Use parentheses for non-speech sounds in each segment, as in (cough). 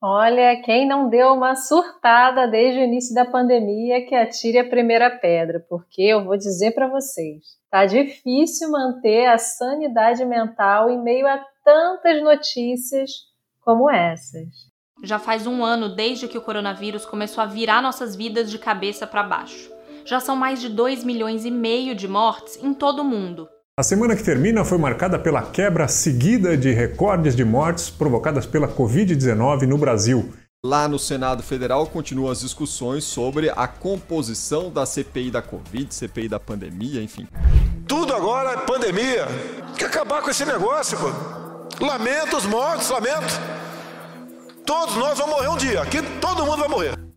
Olha, quem não deu uma surtada desde o início da pandemia, que atire a primeira pedra, porque eu vou dizer para vocês, tá difícil manter a sanidade mental em meio a tantas notícias como essas. Já faz um ano desde que o coronavírus começou a virar nossas vidas de cabeça para baixo. Já são mais de 2 milhões e meio de mortes em todo o mundo. A semana que termina foi marcada pela quebra seguida de recordes de mortes provocadas pela Covid-19 no Brasil. Lá no Senado Federal continuam as discussões sobre a composição da CPI da Covid, CPI da pandemia, enfim. Tudo agora é pandemia. Tem que acabar com esse negócio, pô. Lamento os mortos, lamento. Todos nós vamos morrer um dia. Aqui todo mundo vai morrer.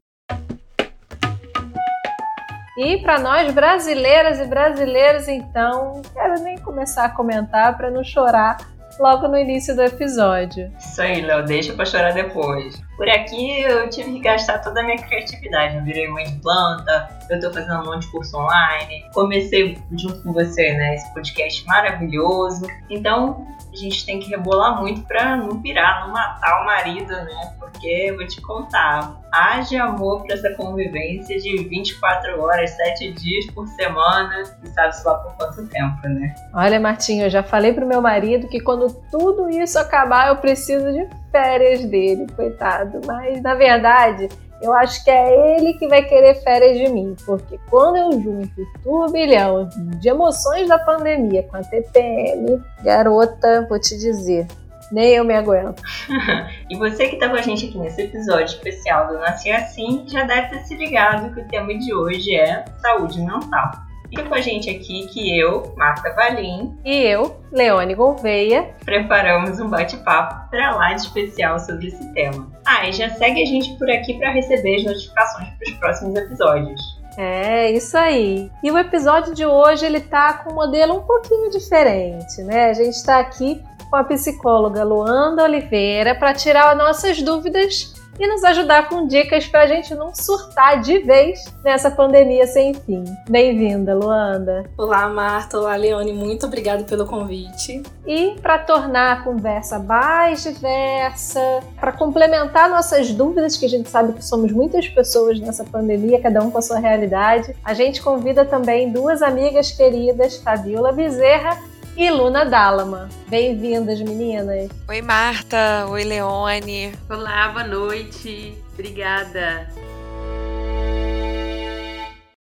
E para nós brasileiras e brasileiros, então, quero nem começar a comentar para não chorar logo no início do episódio. Isso aí, Léo, deixa pra chorar depois. Por aqui eu tive que gastar toda a minha criatividade. Eu virei mãe de planta, eu tô fazendo um monte de curso online. Comecei junto com você, né, esse podcast maravilhoso. Então, a gente tem que rebolar muito pra não pirar, não matar o marido, né? Porque, vou te contar, haja amor pra essa convivência de 24 horas, 7 dias por semana, e sabe-se lá por quanto tempo, né? Olha, Martinho, eu já falei pro meu marido que quando tudo isso acabar, eu preciso de férias dele, coitado. Mas, na verdade, eu acho que é ele que vai querer férias de mim, porque quando eu junto o turbilhão de emoções da pandemia com a TPM, garota, vou te dizer, nem eu me aguento. (laughs) e você que está com a gente aqui nesse episódio especial do Nasci Assim, já deve ter se ligado que o tema de hoje é saúde mental. E com a gente aqui que eu, Marta Valim, e eu, Leone Gouveia, preparamos um bate-papo para lá de especial sobre esse tema. Ah, e já segue a gente por aqui para receber as notificações para os próximos episódios. É, isso aí. E o episódio de hoje ele tá com um modelo um pouquinho diferente, né? A gente está aqui com a psicóloga Luanda Oliveira para tirar nossas dúvidas e nos ajudar com dicas para a gente não surtar de vez nessa pandemia sem fim. Bem-vinda, Luanda. Olá, Marta. Olá, Leone. Muito obrigada pelo convite. E para tornar a conversa mais diversa, para complementar nossas dúvidas, que a gente sabe que somos muitas pessoas nessa pandemia, cada um com a sua realidade, a gente convida também duas amigas queridas, Fabiola Bezerra e Luna Dálama. Bem-vindas, meninas. Oi, Marta. Oi, Leone. Olá, boa noite. Obrigada.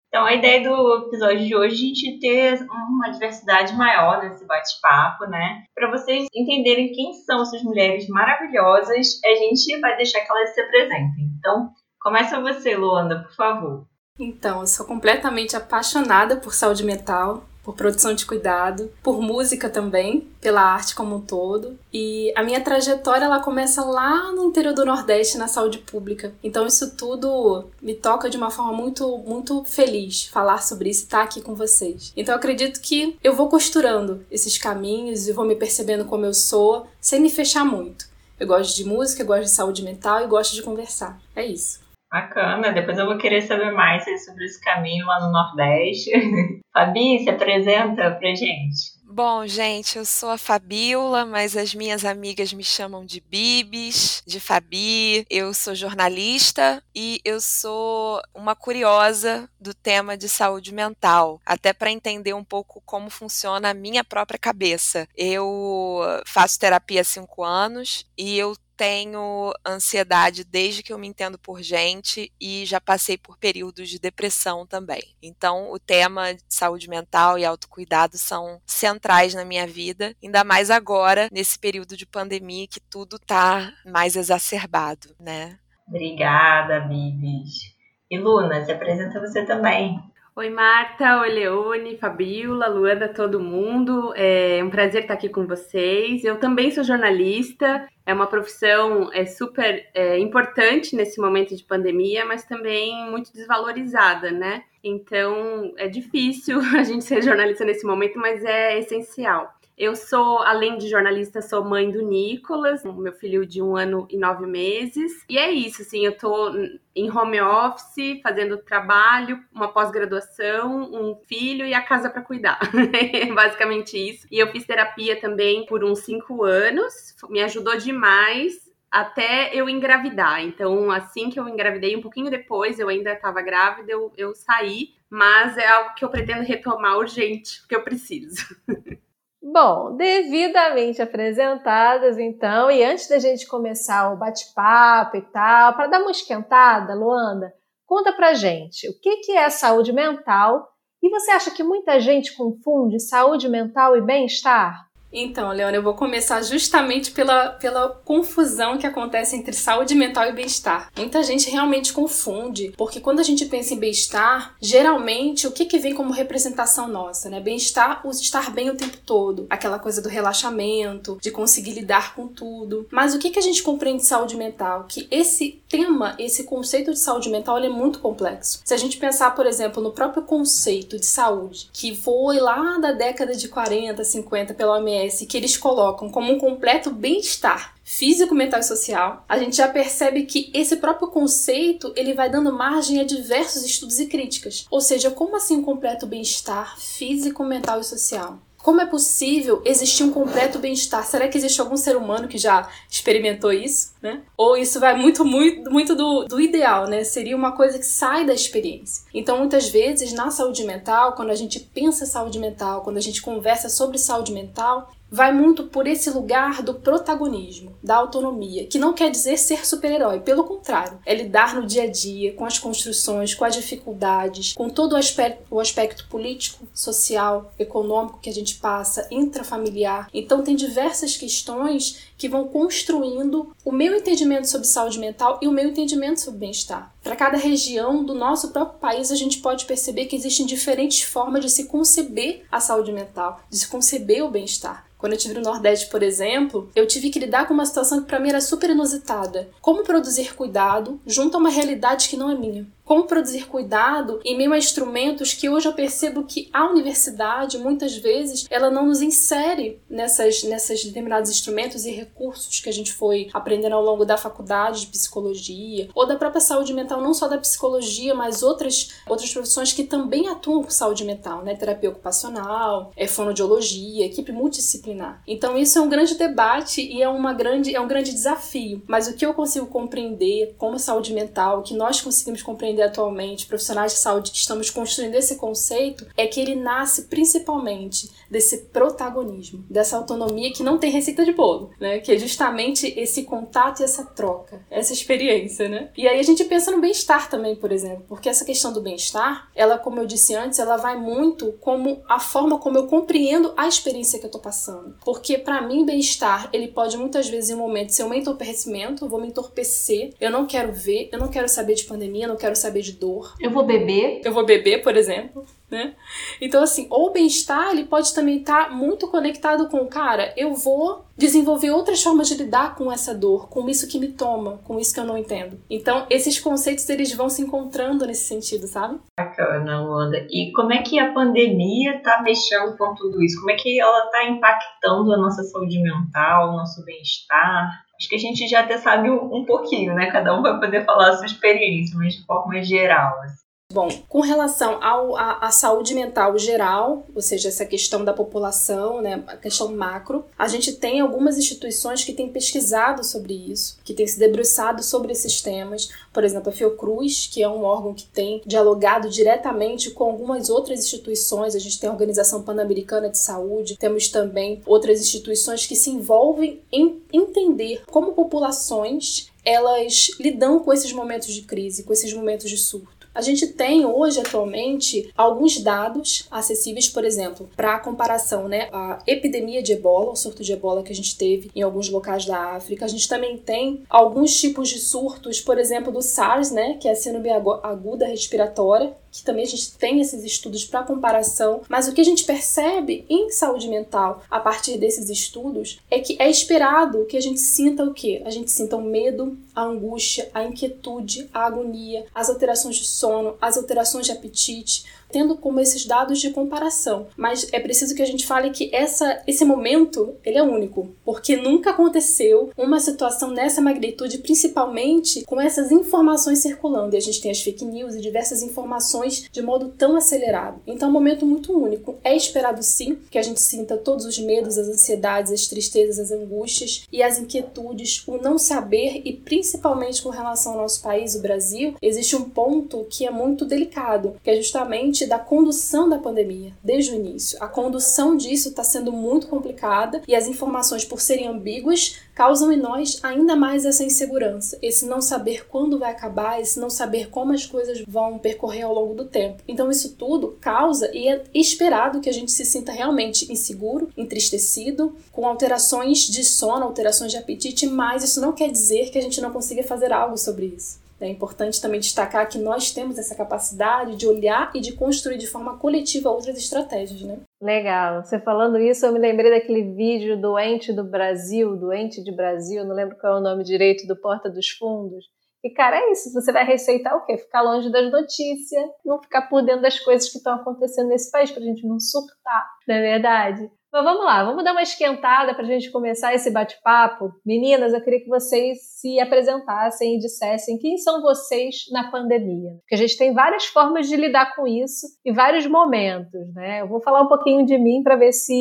Então, a ideia do episódio de hoje é a gente ter uma diversidade maior nesse bate-papo, né? Para vocês entenderem quem são essas mulheres maravilhosas, a gente vai deixar que elas se apresentem. Então, começa você, Luanda, por favor. Então, eu sou completamente apaixonada por saúde mental por produção de cuidado, por música também, pela arte como um todo. E a minha trajetória ela começa lá no interior do Nordeste, na saúde pública. Então isso tudo me toca de uma forma muito muito feliz falar sobre isso e estar aqui com vocês. Então acredito que eu vou costurando esses caminhos e vou me percebendo como eu sou, sem me fechar muito. Eu gosto de música, eu gosto de saúde mental e gosto de conversar. É isso. Bacana, depois eu vou querer saber mais sobre esse caminho lá no Nordeste. (laughs) Fabi, se apresenta pra gente. Bom, gente, eu sou a Fabiola, mas as minhas amigas me chamam de Bibis, de Fabi. Eu sou jornalista e eu sou uma curiosa do tema de saúde mental, até para entender um pouco como funciona a minha própria cabeça. Eu faço terapia há cinco anos e eu tenho ansiedade desde que eu me entendo por gente e já passei por períodos de depressão também. Então, o tema de saúde mental e autocuidado são centrais na minha vida, ainda mais agora, nesse período de pandemia que tudo tá mais exacerbado, né? Obrigada, Bibis. E Luna, se apresenta você também. Oi, Marta, oi, Leone, Fabiola, Luanda, todo mundo. É um prazer estar aqui com vocês. Eu também sou jornalista, é uma profissão é, super é, importante nesse momento de pandemia, mas também muito desvalorizada, né? Então é difícil (laughs) a gente ser jornalista nesse momento, mas é essencial. Eu sou, além de jornalista, sou mãe do Nicolas, meu filho de um ano e nove meses. E é isso, assim, eu tô em home office, fazendo trabalho, uma pós-graduação, um filho e a casa para cuidar. (laughs) basicamente isso. E eu fiz terapia também por uns cinco anos, me ajudou demais até eu engravidar. Então, assim que eu engravidei, um pouquinho depois, eu ainda estava grávida, eu, eu saí, mas é algo que eu pretendo retomar urgente, porque eu preciso. (laughs) Bom, devidamente apresentadas, então, e antes da gente começar o bate-papo e tal, para dar uma esquentada, Luanda, conta pra gente o que, que é saúde mental e você acha que muita gente confunde saúde mental e bem-estar? Então, Leona, eu vou começar justamente pela, pela confusão que acontece entre saúde mental e bem-estar. Muita gente realmente confunde, porque quando a gente pensa em bem-estar, geralmente o que, que vem como representação nossa, né? Bem-estar, o estar bem o tempo todo, aquela coisa do relaxamento, de conseguir lidar com tudo. Mas o que, que a gente compreende de saúde mental? Que esse tema, esse conceito de saúde mental, é muito complexo. Se a gente pensar, por exemplo, no próprio conceito de saúde, que foi lá da década de 40, 50 pela OMS, Que eles colocam como um completo bem-estar físico, mental e social, a gente já percebe que esse próprio conceito ele vai dando margem a diversos estudos e críticas. Ou seja, como assim um completo bem-estar físico, mental e social? Como é possível existir um completo bem-estar? Será que existe algum ser humano que já experimentou isso, né? Ou isso vai muito, muito, muito do, do ideal, né? Seria uma coisa que sai da experiência. Então, muitas vezes, na saúde mental, quando a gente pensa saúde mental, quando a gente conversa sobre saúde mental, vai muito por esse lugar do protagonismo, da autonomia, que não quer dizer ser super-herói, pelo contrário, é lidar no dia a dia com as construções, com as dificuldades, com todo o aspecto, o aspecto político, social, econômico que a gente passa, intrafamiliar. Então, tem diversas questões que vão construindo o meu entendimento sobre saúde mental e o meu entendimento sobre bem-estar. Para cada região do nosso próprio país, a gente pode perceber que existem diferentes formas de se conceber a saúde mental, de se conceber o bem-estar. Quando eu estive no Nordeste, por exemplo, eu tive que lidar com uma situação que para mim era super inusitada. Como produzir cuidado junto a uma realidade que não é minha como produzir cuidado em meio a instrumentos que hoje eu percebo que a universidade, muitas vezes, ela não nos insere nessas, nessas determinados instrumentos e recursos que a gente foi aprendendo ao longo da faculdade de psicologia ou da própria saúde mental, não só da psicologia, mas outras, outras profissões que também atuam com saúde mental, né? Terapia ocupacional, é fonoaudiologia, equipe multidisciplinar. Então isso é um grande debate e é, uma grande, é um grande desafio. Mas o que eu consigo compreender como saúde mental, o que nós conseguimos compreender atualmente, profissionais de saúde que estamos construindo esse conceito, é que ele nasce principalmente desse protagonismo, dessa autonomia que não tem receita de bolo, né? Que é justamente esse contato e essa troca, essa experiência, né? E aí a gente pensa no bem-estar também, por exemplo, porque essa questão do bem-estar, ela, como eu disse antes, ela vai muito como a forma como eu compreendo a experiência que eu tô passando. Porque para mim, bem-estar, ele pode muitas vezes em um momento ser um entorpecimento, eu vou me entorpecer, eu não quero ver, eu não quero saber de pandemia, eu não quero saber de dor. Eu vou beber. Eu vou beber, por exemplo né? Então, assim, o bem-estar, ele pode também estar tá muito conectado com, cara, eu vou desenvolver outras formas de lidar com essa dor, com isso que me toma, com isso que eu não entendo. Então, esses conceitos, eles vão se encontrando nesse sentido, sabe? Bacana, Luanda. E como é que a pandemia tá mexendo com tudo isso? Como é que ela tá impactando a nossa saúde mental, o nosso bem-estar? Acho que a gente já até sabe um, pouquinho, né? Cada um vai poder falar a sua experiência, mas de forma geral. Assim. Bom, com relação ao, à, saúde mental geral, ou seja, essa questão da população, né, a questão macro, a gente tem algumas instituições que têm pesquisado sobre isso, que têm se debruçado sobre esses temas. Por exemplo, a Fiocruz, que é um órgão que tem dialogado diretamente com algumas outras instituições. A gente tem a Organização Pan-Americana de Saúde, temos também outras instituições que se envolvem em entender como populações elas lidam com esses momentos de crise, com esses momentos de surto. A gente tem hoje, atualmente, alguns dados acessíveis, por exemplo, para comparação, né? A epidemia de ebola, o surto de ebola que a gente teve em alguns locais da África. A gente também tem alguns tipos de surtos, por exemplo, do SARS, né? Que é a síndrome aguda respiratória, que também a gente tem esses estudos para comparação, mas o que a gente percebe em saúde mental a partir desses estudos é que é esperado que a gente sinta o quê? A gente sinta o medo, a angústia, a inquietude, a agonia, as alterações de sono, as alterações de apetite, tendo como esses dados de comparação. Mas é preciso que a gente fale que essa, esse momento ele é único, porque nunca aconteceu uma situação nessa magnitude, principalmente com essas informações circulando. E a gente tem as fake news e diversas informações de modo tão acelerado. Então é um momento muito único. É esperado sim que a gente sinta todos os medos, as ansiedades, as tristezas, as angústias e as inquietudes, o não saber e principalmente com relação ao nosso país, o Brasil, existe um ponto que é muito delicado, que é justamente da condução da pandemia, desde o início. A condução disso está sendo muito complicada e as informações, por serem ambíguas, causam em nós ainda mais essa insegurança, esse não saber quando vai acabar, esse não saber como as coisas vão percorrer ao longo do tempo. Então, isso tudo causa e é esperado que a gente se sinta realmente inseguro, entristecido, com alterações de sono, alterações de apetite, mas isso não quer dizer que a gente não consiga fazer algo sobre isso. É importante também destacar que nós temos essa capacidade de olhar e de construir de forma coletiva outras estratégias, né? Legal. Você falando isso, eu me lembrei daquele vídeo doente do Brasil, doente de Brasil, não lembro qual é o nome direito, do Porta dos Fundos. E, cara, é isso. Você vai receitar o quê? Ficar longe das notícias, não ficar por dentro das coisas que estão acontecendo nesse país, pra gente não surtar, não é verdade? Mas vamos lá, vamos dar uma esquentada para a gente começar esse bate-papo. Meninas, eu queria que vocês se apresentassem e dissessem quem são vocês na pandemia. Porque a gente tem várias formas de lidar com isso e vários momentos, né? Eu vou falar um pouquinho de mim para ver se,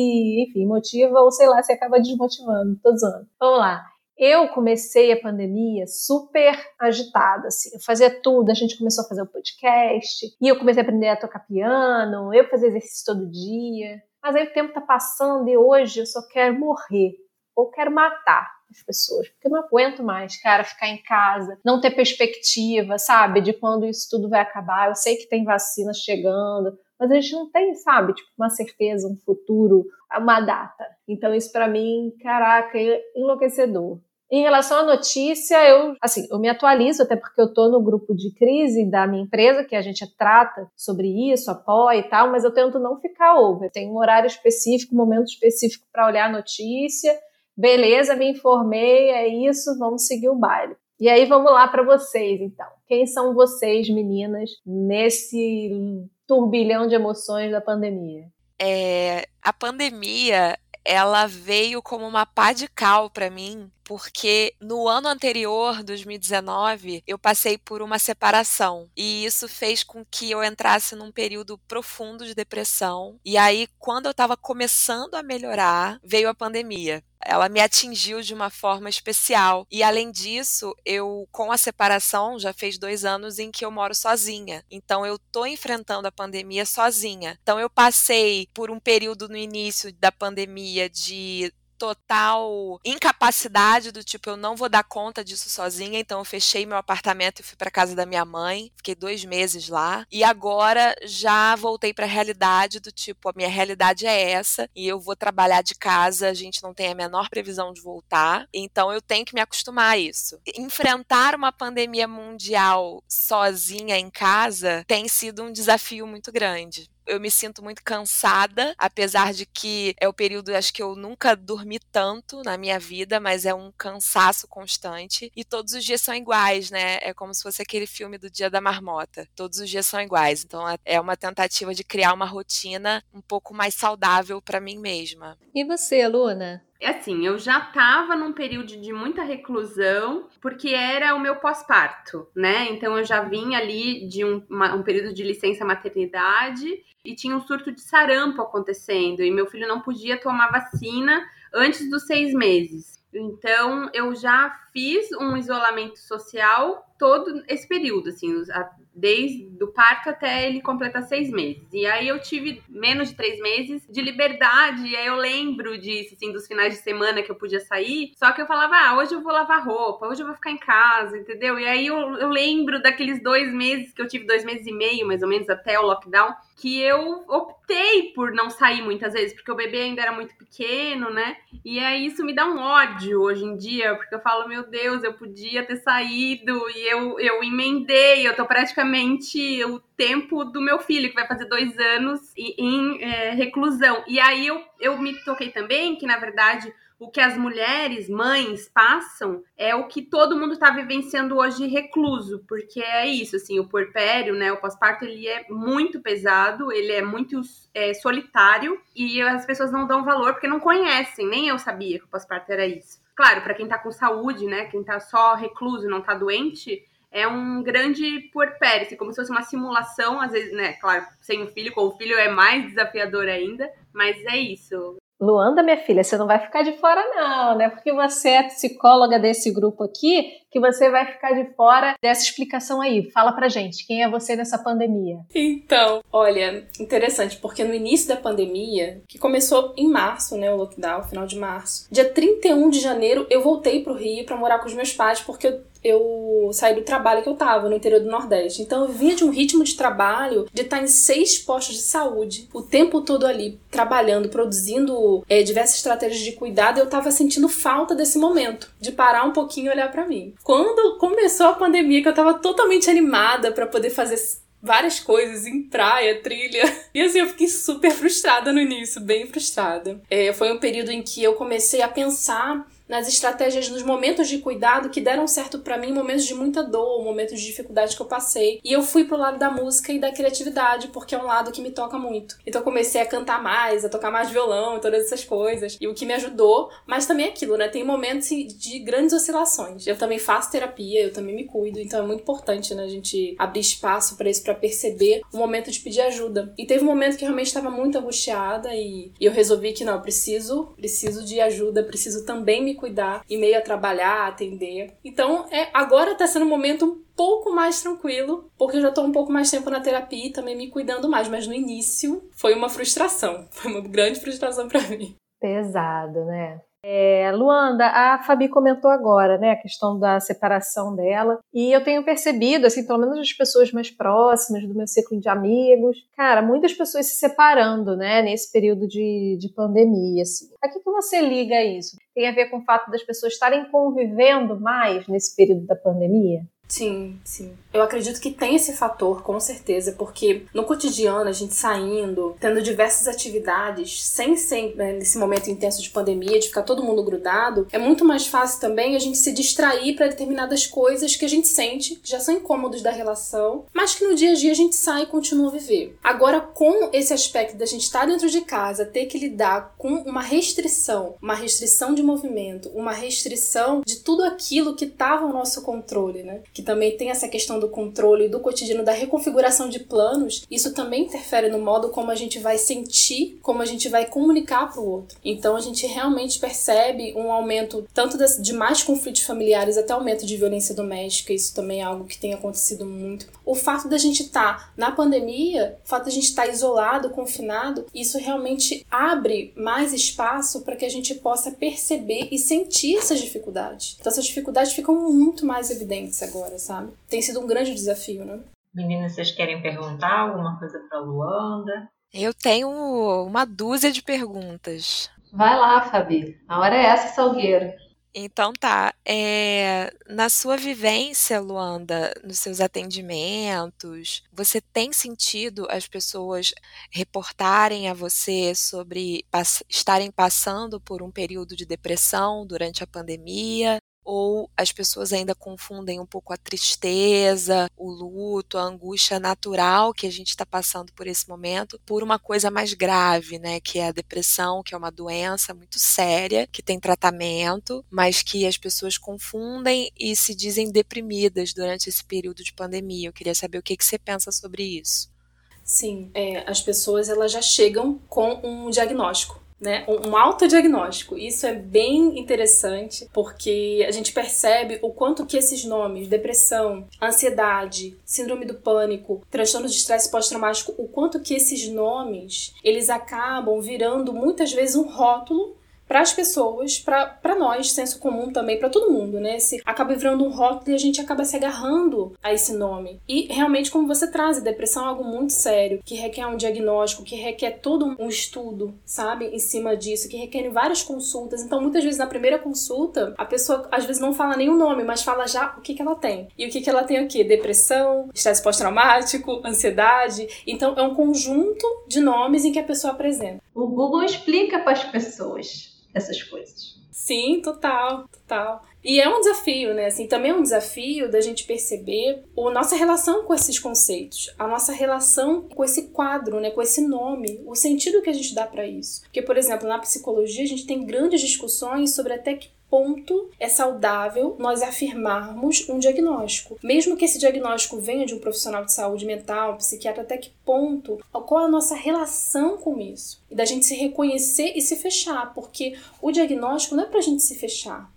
enfim, motiva ou sei lá, se acaba desmotivando. Tô zoando. Vamos lá. Eu comecei a pandemia super agitada, assim. Eu fazia tudo. A gente começou a fazer o podcast e eu comecei a aprender a tocar piano. Eu fazia exercício todo dia. Mas aí o tempo está passando e hoje eu só quero morrer ou quero matar as pessoas, porque eu não aguento mais, cara, ficar em casa, não ter perspectiva, sabe, de quando isso tudo vai acabar. Eu sei que tem vacina chegando, mas a gente não tem, sabe, tipo, uma certeza, um futuro, uma data. Então isso para mim, caraca, é enlouquecedor. Em relação à notícia, eu, assim, eu me atualizo, até porque eu estou no grupo de crise da minha empresa, que a gente trata sobre isso, apoia e tal, mas eu tento não ficar over. Tem um horário específico, um momento específico para olhar a notícia. Beleza, me informei, é isso, vamos seguir o baile. E aí vamos lá para vocês, então. Quem são vocês, meninas, nesse turbilhão de emoções da pandemia? É, a pandemia ela veio como uma pá de cal para mim, porque no ano anterior, 2019, eu passei por uma separação e isso fez com que eu entrasse num período profundo de depressão. E aí, quando eu estava começando a melhorar, veio a pandemia ela me atingiu de uma forma especial. E além disso, eu, com a separação, já fez dois anos em que eu moro sozinha. Então eu tô enfrentando a pandemia sozinha. Então eu passei por um período no início da pandemia de total incapacidade do tipo, eu não vou dar conta disso sozinha, então eu fechei meu apartamento e fui para casa da minha mãe, fiquei dois meses lá, e agora já voltei para a realidade do tipo, a minha realidade é essa, e eu vou trabalhar de casa, a gente não tem a menor previsão de voltar, então eu tenho que me acostumar a isso. Enfrentar uma pandemia mundial sozinha em casa tem sido um desafio muito grande eu me sinto muito cansada, apesar de que é o período, acho que eu nunca dormi tanto na minha vida, mas é um cansaço constante. E todos os dias são iguais, né? É como se fosse aquele filme do Dia da Marmota. Todos os dias são iguais. Então é, é uma tentativa de criar uma rotina um pouco mais saudável para mim mesma. E você, Luna? É assim, eu já estava num período de muita reclusão, porque era o meu pós-parto, né? Então eu já vim ali de um, uma, um período de licença maternidade e tinha um surto de sarampo acontecendo, e meu filho não podia tomar vacina antes dos seis meses. Então eu já fiz um isolamento social todo esse período, assim, desde o parto até ele completar seis meses. E aí eu tive menos de três meses de liberdade, e aí eu lembro disso, assim, dos finais de semana que eu podia sair, só que eu falava, ah, hoje eu vou lavar roupa, hoje eu vou ficar em casa, entendeu? E aí eu, eu lembro daqueles dois meses, que eu tive dois meses e meio, mais ou menos, até o lockdown, que eu optei por não sair muitas vezes, porque o bebê ainda era muito pequeno, né? E aí isso me dá um ódio hoje em dia, porque eu falo, meu Deus, eu podia ter saído, e eu, eu emendei, eu tô praticamente o tempo do meu filho, que vai fazer dois anos em é, reclusão. E aí eu, eu me toquei também que, na verdade, o que as mulheres, mães, passam é o que todo mundo está vivenciando hoje recluso, porque é isso, assim, o puerpério, né, o pós-parto, ele é muito pesado, ele é muito é, solitário e as pessoas não dão valor porque não conhecem, nem eu sabia que o pós-parto era isso. Claro, para quem está com saúde, né, quem está só recluso, não está doente, é um grande puerpério, assim, como se fosse uma simulação, às vezes, né, claro, sem o filho, com o filho é mais desafiador ainda, mas é isso. Luanda, minha filha, você não vai ficar de fora, não, né? Porque você é psicóloga desse grupo aqui, que você vai ficar de fora dessa explicação aí. Fala pra gente, quem é você nessa pandemia? Então, olha, interessante, porque no início da pandemia, que começou em março, né, o lockdown, final de março, dia 31 de janeiro, eu voltei pro Rio para morar com os meus pais, porque eu eu saí do trabalho que eu tava no interior do Nordeste. Então eu vinha de um ritmo de trabalho de estar em seis postos de saúde, o tempo todo ali trabalhando, produzindo é, diversas estratégias de cuidado. Eu tava sentindo falta desse momento, de parar um pouquinho e olhar para mim. Quando começou a pandemia, que eu tava totalmente animada para poder fazer várias coisas em praia, trilha. (laughs) E assim, eu fiquei super frustrada no início, bem frustrada. É, foi um período em que eu comecei a pensar nas estratégias, nos momentos de cuidado que deram certo para mim, momentos de muita dor, momentos de dificuldade que eu passei. E eu fui pro lado da música e da criatividade, porque é um lado que me toca muito. Então eu comecei a cantar mais, a tocar mais violão e todas essas coisas. E o que me ajudou, mas também é aquilo, né? Tem momentos de grandes oscilações. Eu também faço terapia, eu também me cuido, então é muito importante, né, a gente abrir espaço para isso, para perceber o momento de pedir ajuda. E teve um momento que realmente estava muito angustiada e, e eu resolvi que não, eu preciso, preciso de ajuda, preciso também me cuidar e meio a trabalhar, atender. Então, é, agora tá sendo um momento um pouco mais tranquilo, porque eu já tô um pouco mais tempo na terapia e também me cuidando mais, mas no início foi uma frustração, (laughs) foi uma grande frustração para mim. Pesado, né? É, Luanda, a Fabi comentou agora, né, a questão da separação dela, e eu tenho percebido, assim, pelo menos as pessoas mais próximas do meu ciclo de amigos, cara, muitas pessoas se separando, né, nesse período de, de pandemia, assim. A que, que você liga isso? Tem a ver com o fato das pessoas estarem convivendo mais nesse período da pandemia? Sim, sim. Eu acredito que tem esse fator, com certeza, porque no cotidiano, a gente saindo, tendo diversas atividades, sem ser né, nesse momento intenso de pandemia, de ficar todo mundo grudado, é muito mais fácil também a gente se distrair para determinadas coisas que a gente sente, que já são incômodos da relação, mas que no dia a dia a gente sai e continua a viver. Agora, com esse aspecto da gente estar dentro de casa, ter que lidar com uma restrição, uma restrição de movimento, uma restrição de tudo aquilo que estava ao nosso controle, né? Que que também tem essa questão do controle do cotidiano, da reconfiguração de planos, isso também interfere no modo como a gente vai sentir, como a gente vai comunicar para o outro. Então a gente realmente percebe um aumento tanto de mais conflitos familiares até aumento de violência doméstica, isso também é algo que tem acontecido muito. O fato da gente estar tá na pandemia, o fato da gente estar tá isolado, confinado, isso realmente abre mais espaço para que a gente possa perceber e sentir essas dificuldades. Então essas dificuldades ficam muito mais evidentes agora agora, sabe? Tem sido um grande desafio, né? Meninas, vocês querem perguntar alguma coisa para Luanda? Eu tenho uma dúzia de perguntas. Vai lá, Fabi. A hora é essa, Salgueiro. Então tá. É, na sua vivência, Luanda, nos seus atendimentos, você tem sentido as pessoas reportarem a você sobre pass estarem passando por um período de depressão durante a pandemia? Ou as pessoas ainda confundem um pouco a tristeza, o luto, a angústia natural que a gente está passando por esse momento por uma coisa mais grave, né? Que é a depressão, que é uma doença muito séria, que tem tratamento, mas que as pessoas confundem e se dizem deprimidas durante esse período de pandemia. Eu queria saber o que, que você pensa sobre isso. Sim, é, as pessoas elas já chegam com um diagnóstico né, um autodiagnóstico. Isso é bem interessante porque a gente percebe o quanto que esses nomes, depressão, ansiedade, síndrome do pânico, transtorno de estresse pós-traumático, o quanto que esses nomes, eles acabam virando muitas vezes um rótulo para as pessoas, para nós, senso comum também, para todo mundo, né? Se acaba virando um rótulo e a gente acaba se agarrando a esse nome. E realmente, como você traz, a depressão é algo muito sério, que requer um diagnóstico, que requer todo um estudo, sabe, em cima disso, que requer várias consultas. Então, muitas vezes na primeira consulta, a pessoa às vezes não fala nem o nome, mas fala já o que, que ela tem. E o que, que ela tem o quê? Depressão, estresse pós-traumático, ansiedade. Então, é um conjunto de nomes em que a pessoa apresenta. O Google explica para as pessoas essas coisas. Sim, total, total. E é um desafio, né? Assim, também é um desafio da gente perceber a nossa relação com esses conceitos, a nossa relação com esse quadro, né? Com esse nome, o sentido que a gente dá para isso. Porque, por exemplo, na psicologia a gente tem grandes discussões sobre até que ponto é saudável nós afirmarmos um diagnóstico. Mesmo que esse diagnóstico venha de um profissional de saúde mental, psiquiatra, até que ponto, qual é a nossa relação com isso? E da gente se reconhecer e se fechar, porque o diagnóstico não é pra gente se fechar.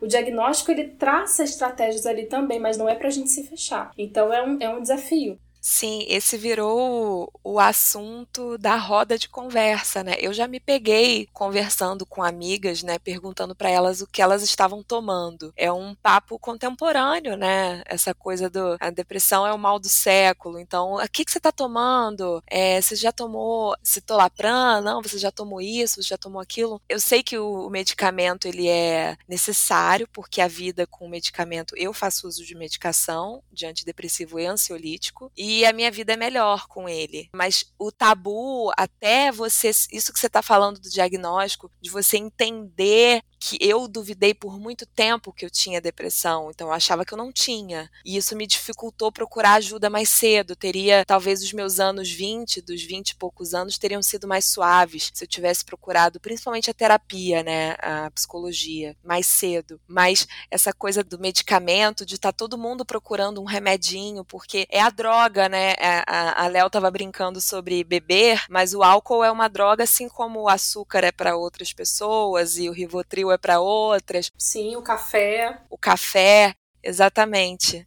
O diagnóstico ele traça estratégias ali também, mas não é pra gente se fechar. Então é um, é um desafio. Sim, esse virou o assunto da roda de conversa, né? Eu já me peguei conversando com amigas, né, perguntando para elas o que elas estavam tomando. É um papo contemporâneo, né? Essa coisa do a depressão é o mal do século. Então, o que que você está tomando? É, você já tomou citalopram? Não, você já tomou isso, você já tomou aquilo? Eu sei que o, o medicamento ele é necessário porque a vida com o medicamento, eu faço uso de medicação de antidepressivo e ansiolítico e e a minha vida é melhor com ele. Mas o tabu, até você, isso que você está falando do diagnóstico, de você entender que eu duvidei por muito tempo que eu tinha depressão, então eu achava que eu não tinha. E isso me dificultou procurar ajuda mais cedo. Teria, talvez, os meus anos 20, dos 20 e poucos anos, teriam sido mais suaves se eu tivesse procurado, principalmente a terapia, né, a psicologia, mais cedo. Mas essa coisa do medicamento, de estar tá todo mundo procurando um remedinho, porque é a droga, né? É, a Léo tava brincando sobre beber, mas o álcool é uma droga, assim como o açúcar é para outras pessoas e o Rivotril é para outras. Sim, o café. O café, exatamente.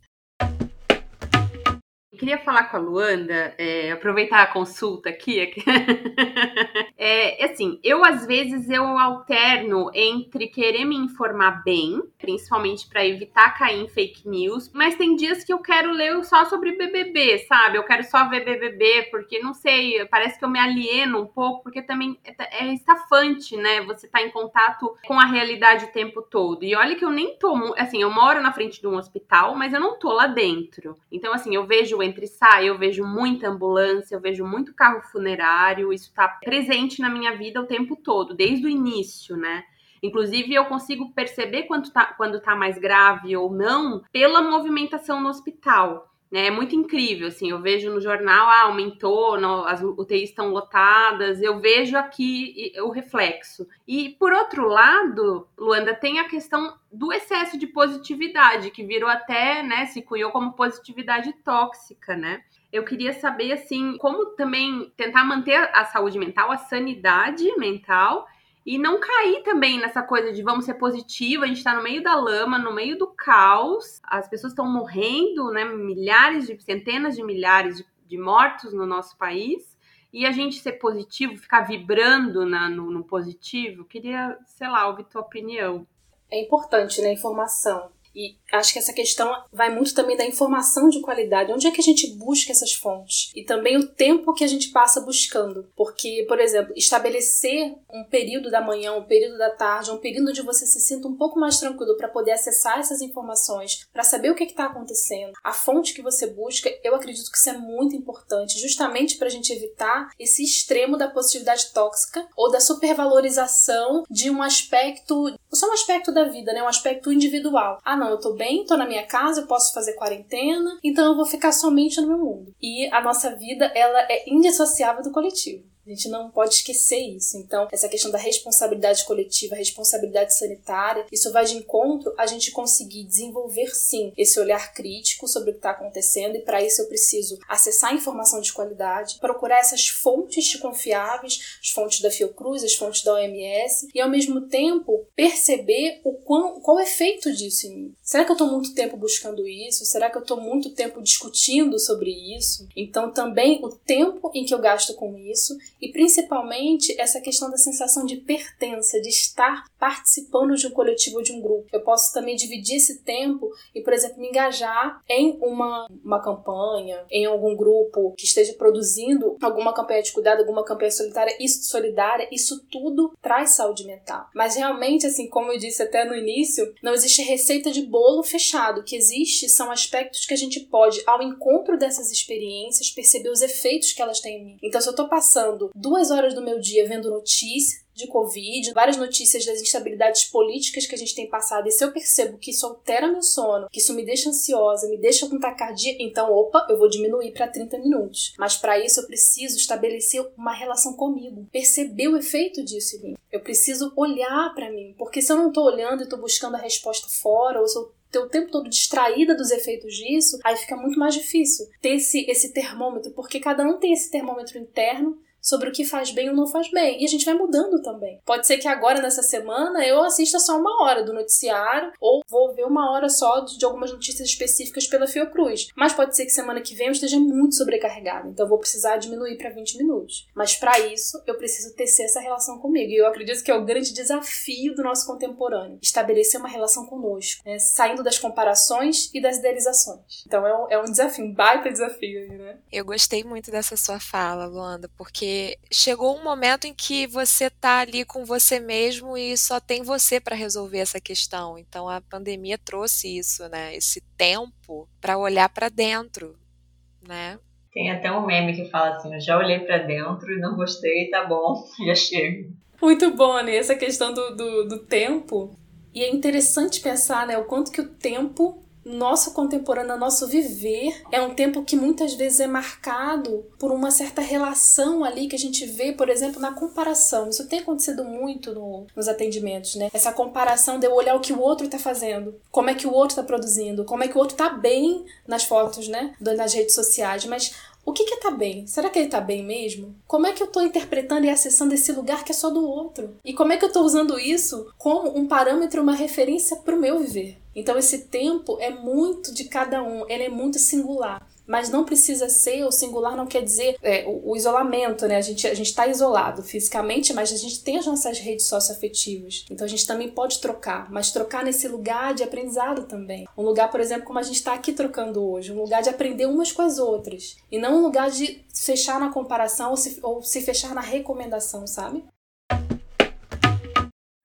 Eu queria falar com a Luanda, é, aproveitar a consulta aqui. (laughs) é, assim, eu às vezes eu alterno entre querer me informar bem, principalmente para evitar cair em fake news, mas tem dias que eu quero ler só sobre BBB, sabe? Eu quero só ver BBB, porque não sei, parece que eu me alieno um pouco, porque também é, é estafante, né? Você tá em contato com a realidade o tempo todo. E olha que eu nem tô, assim, eu moro na frente de um hospital, mas eu não tô lá dentro. Então, assim, eu vejo entre sai, eu vejo muita ambulância, eu vejo muito carro funerário, isso está presente na minha vida o tempo todo, desde o início, né? Inclusive, eu consigo perceber quando tá, quando tá mais grave ou não pela movimentação no hospital. Né? É muito incrível, assim, eu vejo no jornal, ah, aumentou, não, as UTIs estão lotadas, eu vejo aqui o reflexo. E, por outro lado, Luanda, tem a questão do excesso de positividade, que virou até, né, se cunhou como positividade tóxica, né? Eu queria saber, assim, como também tentar manter a saúde mental, a sanidade mental e não cair também nessa coisa de vamos ser positivo, a gente tá no meio da lama, no meio do caos, as pessoas estão morrendo, né? Milhares de, centenas de milhares de, de, mortos no nosso país. E a gente ser positivo, ficar vibrando na, no, no positivo, queria, sei lá, ouvir tua opinião. É importante, né? Informação. E acho que essa questão vai muito também da informação de qualidade. Onde é que a gente busca essas fontes? E também o tempo que a gente passa buscando. Porque, por exemplo, estabelecer um período da manhã, um período da tarde, um período onde você se sinta um pouco mais tranquilo para poder acessar essas informações, para saber o que está acontecendo, a fonte que você busca, eu acredito que isso é muito importante, justamente para a gente evitar esse extremo da positividade tóxica ou da supervalorização de um aspecto, só um aspecto da vida, né? Um aspecto individual. Ah, não eu tô bem, tô na minha casa, eu posso fazer quarentena, então eu vou ficar somente no meu mundo. E a nossa vida, ela é indissociável do coletivo. A gente não pode esquecer isso. Então, essa questão da responsabilidade coletiva, responsabilidade sanitária, isso vai de encontro a gente conseguir desenvolver sim esse olhar crítico sobre o que está acontecendo, e para isso eu preciso acessar informação de qualidade, procurar essas fontes confiáveis, as fontes da Fiocruz, as fontes da OMS, e ao mesmo tempo perceber o qual, qual é o efeito disso em mim. Será que eu estou muito tempo buscando isso? Será que eu estou muito tempo discutindo sobre isso? Então, também o tempo em que eu gasto com isso e principalmente essa questão da sensação de pertença, de estar participando de um coletivo ou de um grupo. Eu posso também dividir esse tempo e, por exemplo, me engajar em uma, uma campanha, em algum grupo que esteja produzindo alguma campanha de cuidado, alguma campanha solidária. Isso, solidária, isso tudo traz saúde mental. Mas realmente, assim, como eu disse até no início, não existe receita de bolo fechado. O que existe são aspectos que a gente pode, ao encontro dessas experiências, perceber os efeitos que elas têm em mim. Então, se eu estou passando duas horas do meu dia vendo notícia, de Covid, várias notícias das instabilidades políticas que a gente tem passado, e se eu percebo que isso altera meu sono, que isso me deixa ansiosa, me deixa com taquicardia, então, opa, eu vou diminuir para 30 minutos. Mas para isso eu preciso estabelecer uma relação comigo, perceber o efeito disso em mim. Eu preciso olhar para mim, porque se eu não tô olhando e tô buscando a resposta fora, ou se eu o tempo todo distraída dos efeitos disso, aí fica muito mais difícil ter esse, esse termômetro, porque cada um tem esse termômetro interno sobre o que faz bem ou não faz bem. E a gente vai mudando também. Pode ser que agora, nessa semana, eu assista só uma hora do noticiário, ou vou ver uma hora só de, algumas notícias específicas pela Fiocruz. Mas pode ser que semana que vem eu esteja muito sobrecarregada, então eu vou precisar diminuir para 20 minutos. Mas para isso, eu preciso tecer essa relação comigo. E eu acredito que é o grande desafio do nosso contemporâneo: estabelecer uma relação conosco, né? saindo das comparações e das idealizações. Então é um, é um desafio, um baita desafio, né? Eu gostei muito dessa sua fala, Luanda, porque chegou um momento em que você tá ali com você mesmo e só tem você para resolver essa questão. Então a pandemia trouxe isso, né? Esse tempo para olhar para dentro, né? Tem até um meme que fala assim: eu já olhei para dentro e não gostei, tá bom, (laughs) já chego. Muito bom, né? Essa questão do, do, do tempo. E é interessante pensar, né, o quanto que o tempo nosso contemporâneo, nosso viver, é um tempo que muitas vezes é marcado por uma certa relação ali que a gente vê, por exemplo, na comparação. Isso tem acontecido muito no, nos atendimentos, né? Essa comparação de eu olhar o que o outro está fazendo, como é que o outro está produzindo, como é que o outro está bem nas fotos, né? Nas redes sociais, mas o que, que tá bem? Será que ele tá bem mesmo? Como é que eu tô interpretando e acessando esse lugar que é só do outro? E como é que eu tô usando isso como um parâmetro, uma referência pro meu viver? Então esse tempo é muito de cada um, ele é muito singular mas não precisa ser, o singular não quer dizer é, o, o, isolamento, né? A gente a está isolado fisicamente, mas a gente tem as nossas redes socioafetivas. Então a gente também pode trocar, mas trocar nesse lugar de aprendizado também. Um lugar, por exemplo, como a gente está aqui trocando hoje, um lugar de aprender umas com as outras. E não um lugar de fechar na comparação ou se, ou se fechar na recomendação, sabe?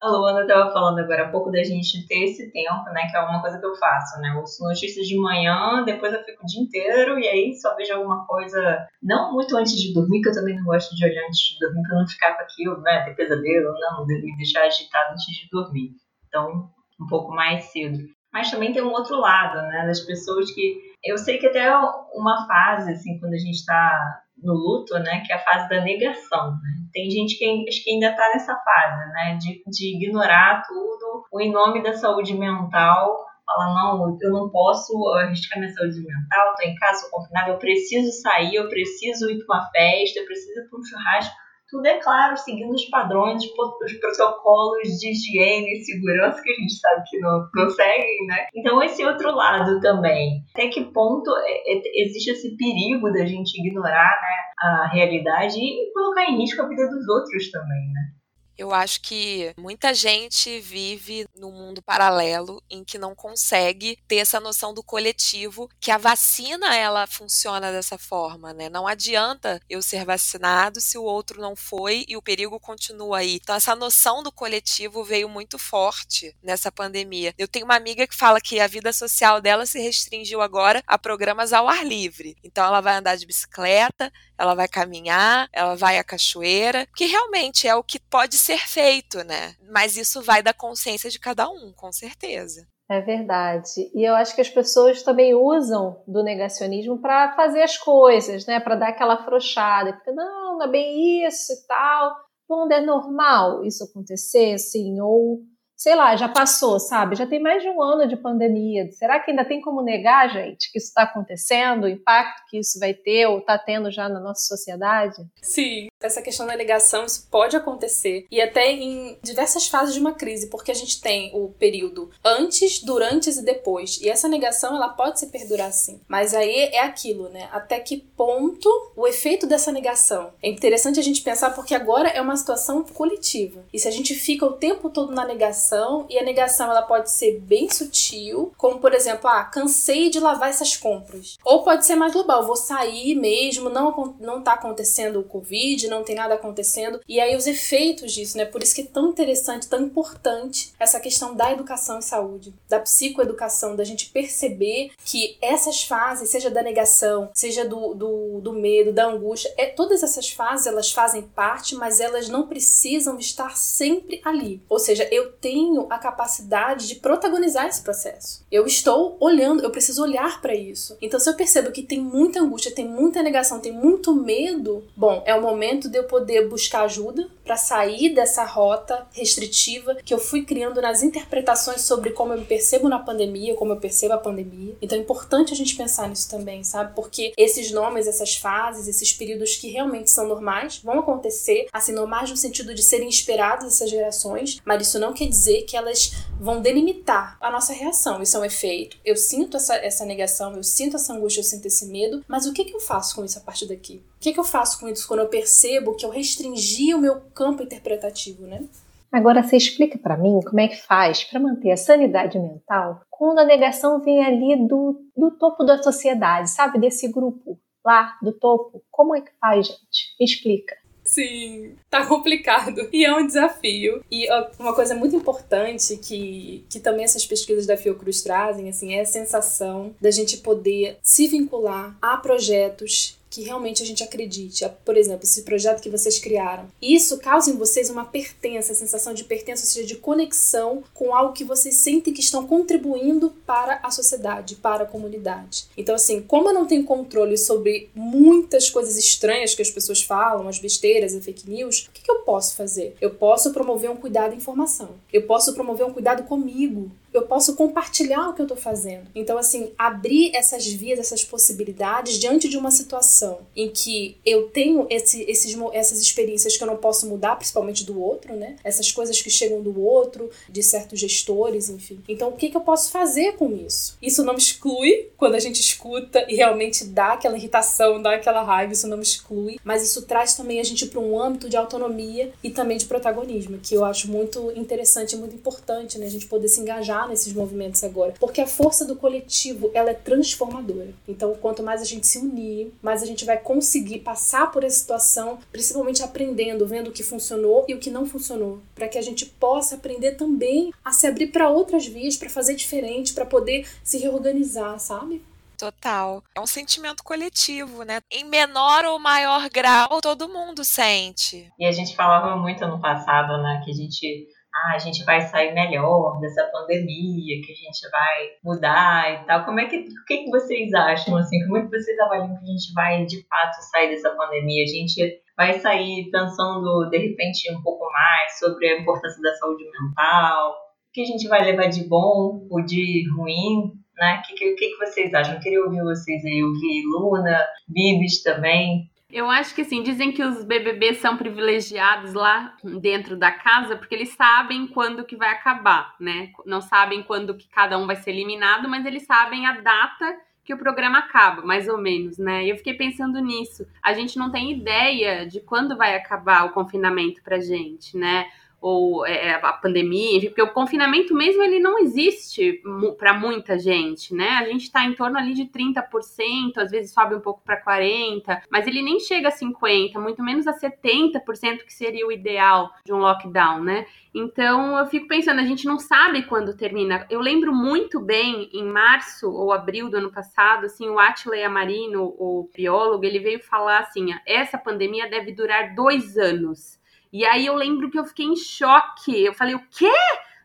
A Luana estava falando agora há pouco da gente ter esse tempo, né? Que é uma coisa que eu faço, né? Eu ouço notícias de manhã, depois eu fico o dia inteiro e aí só vejo alguma coisa, não muito antes de dormir, que eu também não gosto de olhar antes de dormir, pra não ficar com aquilo, né? Ter pesadelo, não, me deixar agitado antes de dormir. Então, um pouco mais cedo. Mas também tem um outro lado, né? Das pessoas que. Eu sei que até uma fase, assim, quando a gente está no luto, né, que é a fase da negação. Né? Tem gente que, acho que ainda está nessa fase, né, de, de ignorar tudo, ou em nome da saúde mental, fala, não, eu não posso arriscar minha saúde mental, estou em casa, confinada, eu preciso sair, eu preciso ir para uma festa, eu preciso ir para um churrasco, tudo é claro, seguindo os padrões, os protocolos de higiene e segurança que a gente sabe que não, não seguem, né? Então, esse outro lado também. Até que ponto é, é, existe esse perigo da gente ignorar né, a realidade e colocar em risco a vida dos outros também, né? Eu acho que muita gente vive num mundo paralelo em que não consegue ter essa noção do coletivo, que a vacina ela funciona dessa forma, né? Não adianta eu ser vacinado se o outro não foi e o perigo continua aí. Então essa noção do coletivo veio muito forte nessa pandemia. Eu tenho uma amiga que fala que a vida social dela se restringiu agora a programas ao ar livre. Então ela vai andar de bicicleta, ela vai caminhar, ela vai à cachoeira, que realmente é o que pode ser feito, né? Mas isso vai da consciência de cada um, com certeza. É verdade. E eu acho que as pessoas também usam do negacionismo para fazer as coisas, né? Para dar aquela afrouxada. Fica, não, não é bem isso e tal. Bom, é normal isso acontecer, assim, ou sei lá, já passou, sabe? Já tem mais de um ano de pandemia. Será que ainda tem como negar, gente, que isso está acontecendo, o impacto que isso vai ter ou está tendo já na nossa sociedade? Sim, essa questão da negação, isso pode acontecer. E até em diversas fases de uma crise, porque a gente tem o período antes, durante e depois. E essa negação, ela pode se perdurar sim. Mas aí é aquilo, né? Até que ponto o efeito dessa negação? É interessante a gente pensar porque agora é uma situação coletiva. E se a gente fica o tempo todo na negação, negação e a negação ela pode ser bem sutil, como por exemplo, ah, cansei de lavar essas compras. Ou pode ser mais global, vou sair mesmo, não não tá acontecendo o Covid, não tem nada acontecendo. E aí os efeitos disso, né? Por isso que é tão interessante, tão importante essa questão da educação em saúde, da psicoeducação, da gente perceber que essas fases, seja da negação, seja do, do, do medo, da angústia, é, todas essas fases elas fazem parte, mas elas não precisam estar sempre ali. Ou seja, eu tenho a capacidade de protagonizar esse processo. Eu estou olhando, eu preciso olhar para isso. Então, se eu percebo que tem muita angústia, tem muita negação, tem muito medo, bom, é o momento de eu poder buscar ajuda para sair dessa rota restritiva que eu fui criando nas interpretações sobre como eu me percebo na pandemia, como eu percebo a pandemia. Então é importante a gente pensar nisso também, sabe? Porque esses nomes, essas fases, esses períodos que realmente são normais vão acontecer, assim, normais no sentido de serem esperados essas gerações, mas isso não quer dizer que elas vão delimitar a nossa reação. Isso é um efeito. Eu sinto essa, essa negação, eu sinto essa angústia, eu sinto esse medo, mas o que, que eu faço com isso a partir daqui? O que, que eu faço com isso quando eu percebo que eu restringi o meu campo interpretativo, né? Agora você explica para mim como é que faz para manter a sanidade mental quando a negação vem ali do, do topo da sociedade, sabe? Desse grupo lá do topo. Como é que faz, gente? Me explica. Sim, tá complicado e é um desafio. E uma coisa muito importante que, que também essas pesquisas da Fiocruz trazem, assim, é a sensação da gente poder se vincular a projetos que realmente a gente acredite. Por exemplo, esse projeto que vocês criaram. Isso causa em vocês uma pertença, a sensação de pertença, ou seja, de conexão com algo que vocês sentem que estão contribuindo para a sociedade, para a comunidade. Então, assim, como eu não tenho controle sobre muitas coisas estranhas que as pessoas falam, as besteiras e fake news, o que, eu posso fazer? Eu posso promover um cuidado à informação. Eu posso promover um cuidado comigo eu posso compartilhar o que eu estou fazendo. Então, assim, abrir essas vias, essas possibilidades diante de uma situação em que eu tenho esse, esses, essas experiências que eu não posso mudar, principalmente do outro, né? Essas coisas que chegam do outro, de certos gestores, enfim. Então, o que, que eu posso fazer com isso? Isso não me exclui quando a gente escuta e realmente dá aquela irritação, dá aquela raiva, isso não me exclui, mas isso traz também a gente para um âmbito de autonomia e também de protagonismo, que eu acho muito interessante e muito importante, né? A gente poder se engajar nesses movimentos agora, porque a força do coletivo ela é transformadora. Então, quanto mais a gente se unir, mais a gente vai conseguir passar por essa situação, principalmente aprendendo, vendo o que funcionou e o que não funcionou, para que a gente possa aprender também a se abrir para outras vias, para fazer diferente, para poder se reorganizar, sabe? Total. É um sentimento coletivo, né? Em menor ou maior grau, todo mundo sente. E a gente falava muito ano passado, né? Que a gente ah, a gente vai sair melhor dessa pandemia, que a gente vai mudar e tal. Como é que, o que, que vocês acham, assim, como é que vocês avaliam que a gente vai, de fato, sair dessa pandemia? A gente vai sair pensando, de repente, um pouco mais sobre a importância da saúde mental, o que a gente vai levar de bom ou de ruim, né? O que, que, que, vocês acham? Eu queria ouvir vocês aí, ouvir Luna, Bibis também. Eu acho que assim, dizem que os BBBs são privilegiados lá dentro da casa porque eles sabem quando que vai acabar, né? Não sabem quando que cada um vai ser eliminado, mas eles sabem a data que o programa acaba, mais ou menos, né? E eu fiquei pensando nisso. A gente não tem ideia de quando vai acabar o confinamento pra gente, né? Ou é, é, a pandemia, enfim, porque o confinamento mesmo ele não existe para muita gente, né? A gente está em torno ali de 30%, às vezes sobe um pouco para 40%, mas ele nem chega a 50%, muito menos a 70% que seria o ideal de um lockdown, né? Então eu fico pensando, a gente não sabe quando termina. Eu lembro muito bem, em março ou abril do ano passado, assim, o Atley Amarino, o biólogo, ele veio falar assim: essa pandemia deve durar dois anos. E aí eu lembro que eu fiquei em choque. Eu falei, o quê?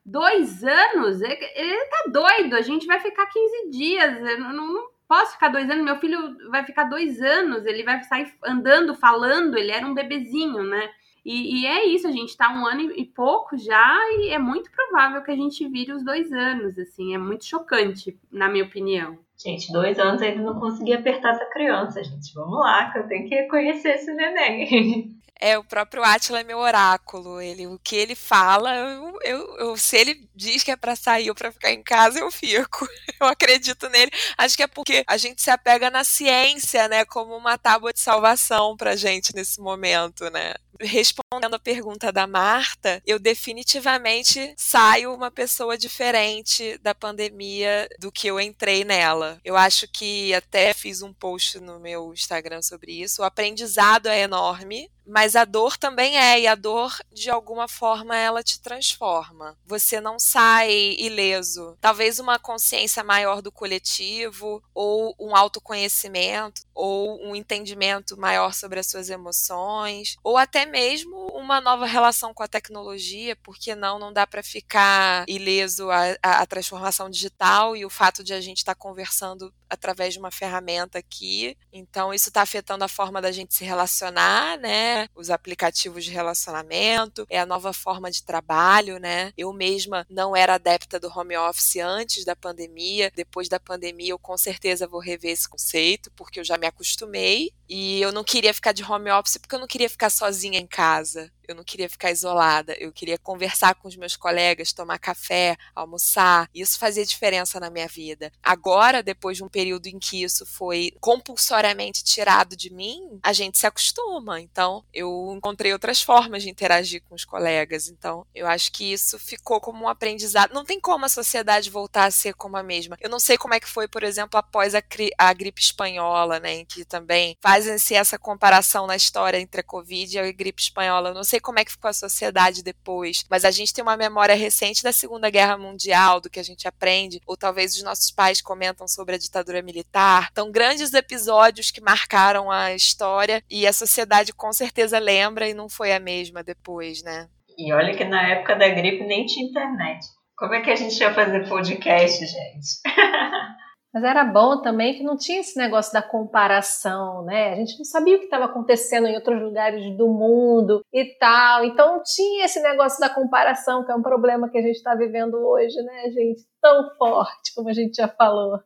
Dois anos? Ele, ele tá doido, a gente vai ficar 15 dias. Eu não, não posso ficar dois anos. Meu filho vai ficar dois anos, ele vai sair andando, falando, ele era um bebezinho, né? E, e, é isso, a gente tá um ano e pouco já, e é muito provável que a gente vire os dois anos, assim, é muito chocante, na minha opinião. Gente, dois anos ainda não consegui apertar essa criança, gente. Vamos lá, que eu tenho que conhecer esse neném. (laughs) É, o próprio Atila é meu oráculo. Ele, o que ele fala, eu, eu, eu se ele diz que é para sair ou para ficar em casa, eu fico. (laughs) Eu acredito nele. Acho que é porque a gente se apega na ciência, né, como uma tábua de salvação pra gente nesse momento, né? Respondendo a pergunta da Marta, eu definitivamente saio uma pessoa diferente da pandemia do que eu entrei nela. Eu acho que até fiz um post no meu Instagram sobre isso. O aprendizado é enorme, mas a dor também é, e a dor, de alguma forma, ela te transforma. Você não sai ileso. Talvez uma consciência maior do coletivo, ou um autoconhecimento, ou um entendimento maior sobre as suas emoções, ou até mesmo uma nova relação com a tecnologia, porque não, não dá para ficar ileso a, a, transformação digital e o fato de a gente estar tá conversando através de uma ferramenta aqui. Então, isso está afetando a forma da gente se relacionar, né? Os aplicativos de relacionamento, é a nova forma de trabalho, né? Eu mesma não era adepta do home office antes da pandemia. Depois da pandemia, eu com certeza vou rever esse conceito, porque eu já me acostumei e eu não queria ficar de home office porque eu não queria ficar sozinha em casa eu não queria ficar isolada, eu queria conversar com os meus colegas, tomar café, almoçar. Isso fazia diferença na minha vida. Agora, depois de um período em que isso foi compulsoriamente tirado de mim, a gente se acostuma. Então, eu encontrei outras formas de interagir com os colegas. Então, eu acho que isso ficou como um aprendizado. Não tem como a sociedade voltar a ser como a mesma. Eu não sei como é que foi, por exemplo, após a, a gripe espanhola, né, em que também fazem-se essa comparação na história entre a Covid e a gripe espanhola. Eu não sei sei como é que ficou a sociedade depois, mas a gente tem uma memória recente da Segunda Guerra Mundial, do que a gente aprende, ou talvez os nossos pais comentam sobre a ditadura militar. Então, grandes episódios que marcaram a história e a sociedade com certeza lembra e não foi a mesma depois, né? E olha que na época da gripe nem tinha internet. Como é que a gente ia fazer podcast, gente? (laughs) Mas era bom também que não tinha esse negócio da comparação, né? A gente não sabia o que estava acontecendo em outros lugares do mundo e tal. Então tinha esse negócio da comparação, que é um problema que a gente está vivendo hoje, né, gente? Tão forte, como a gente já falou.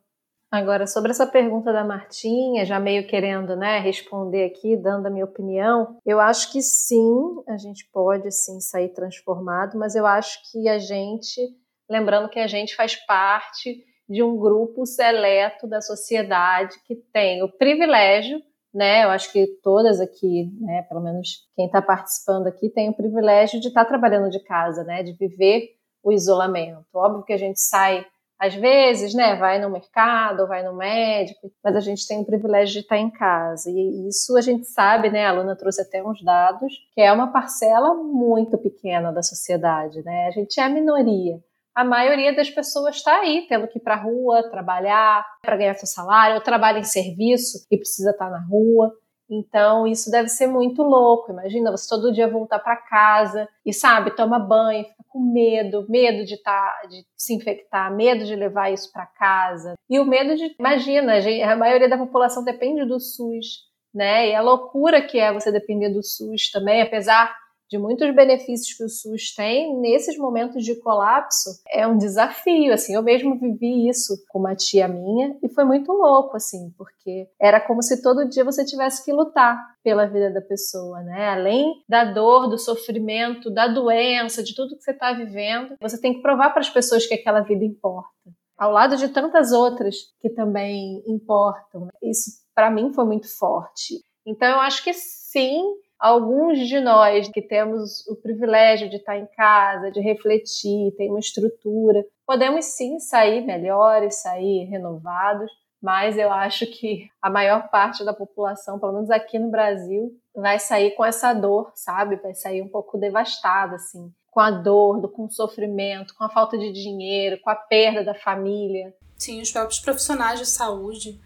Agora, sobre essa pergunta da Martinha, já meio querendo né, responder aqui, dando a minha opinião, eu acho que sim, a gente pode sim sair transformado, mas eu acho que a gente, lembrando que a gente faz parte de um grupo seleto da sociedade que tem o privilégio, né? Eu acho que todas aqui, né, pelo menos quem está participando aqui, tem o privilégio de estar tá trabalhando de casa, né? De viver o isolamento. Óbvio que a gente sai às vezes, né, vai no mercado, vai no médico, mas a gente tem o privilégio de estar em casa. E isso a gente sabe, né, a Luna trouxe até uns dados, que é uma parcela muito pequena da sociedade, né? A gente é a minoria a maioria das pessoas está aí, tendo que ir para a rua, trabalhar para ganhar seu salário, ou trabalha em serviço e precisa estar tá na rua. Então, isso deve ser muito louco. Imagina você todo dia voltar para casa e, sabe, toma banho, fica com medo, medo de, tá, de se infectar, medo de levar isso para casa. E o medo de, imagina, a maioria da população depende do SUS, né? E a loucura que é você depender do SUS também, apesar de muitos benefícios que o SUS tem, nesses momentos de colapso, é um desafio, assim, eu mesmo vivi isso com uma tia minha e foi muito louco, assim, porque era como se todo dia você tivesse que lutar pela vida da pessoa, né? Além da dor, do sofrimento, da doença, de tudo que você está vivendo, você tem que provar para as pessoas que aquela vida importa. Ao lado de tantas outras que também importam. Isso, para mim, foi muito forte. Então, eu acho que sim, alguns de nós que temos o privilégio de estar em casa, de refletir, tem uma estrutura, podemos sim sair melhores, sair renovados, mas eu acho que a maior parte da população, pelo menos aqui no Brasil, vai sair com essa dor, sabe? Vai sair um pouco devastada, assim, com a dor, com o sofrimento, com a falta de dinheiro, com a perda da família. Sim, os próprios profissionais de saúde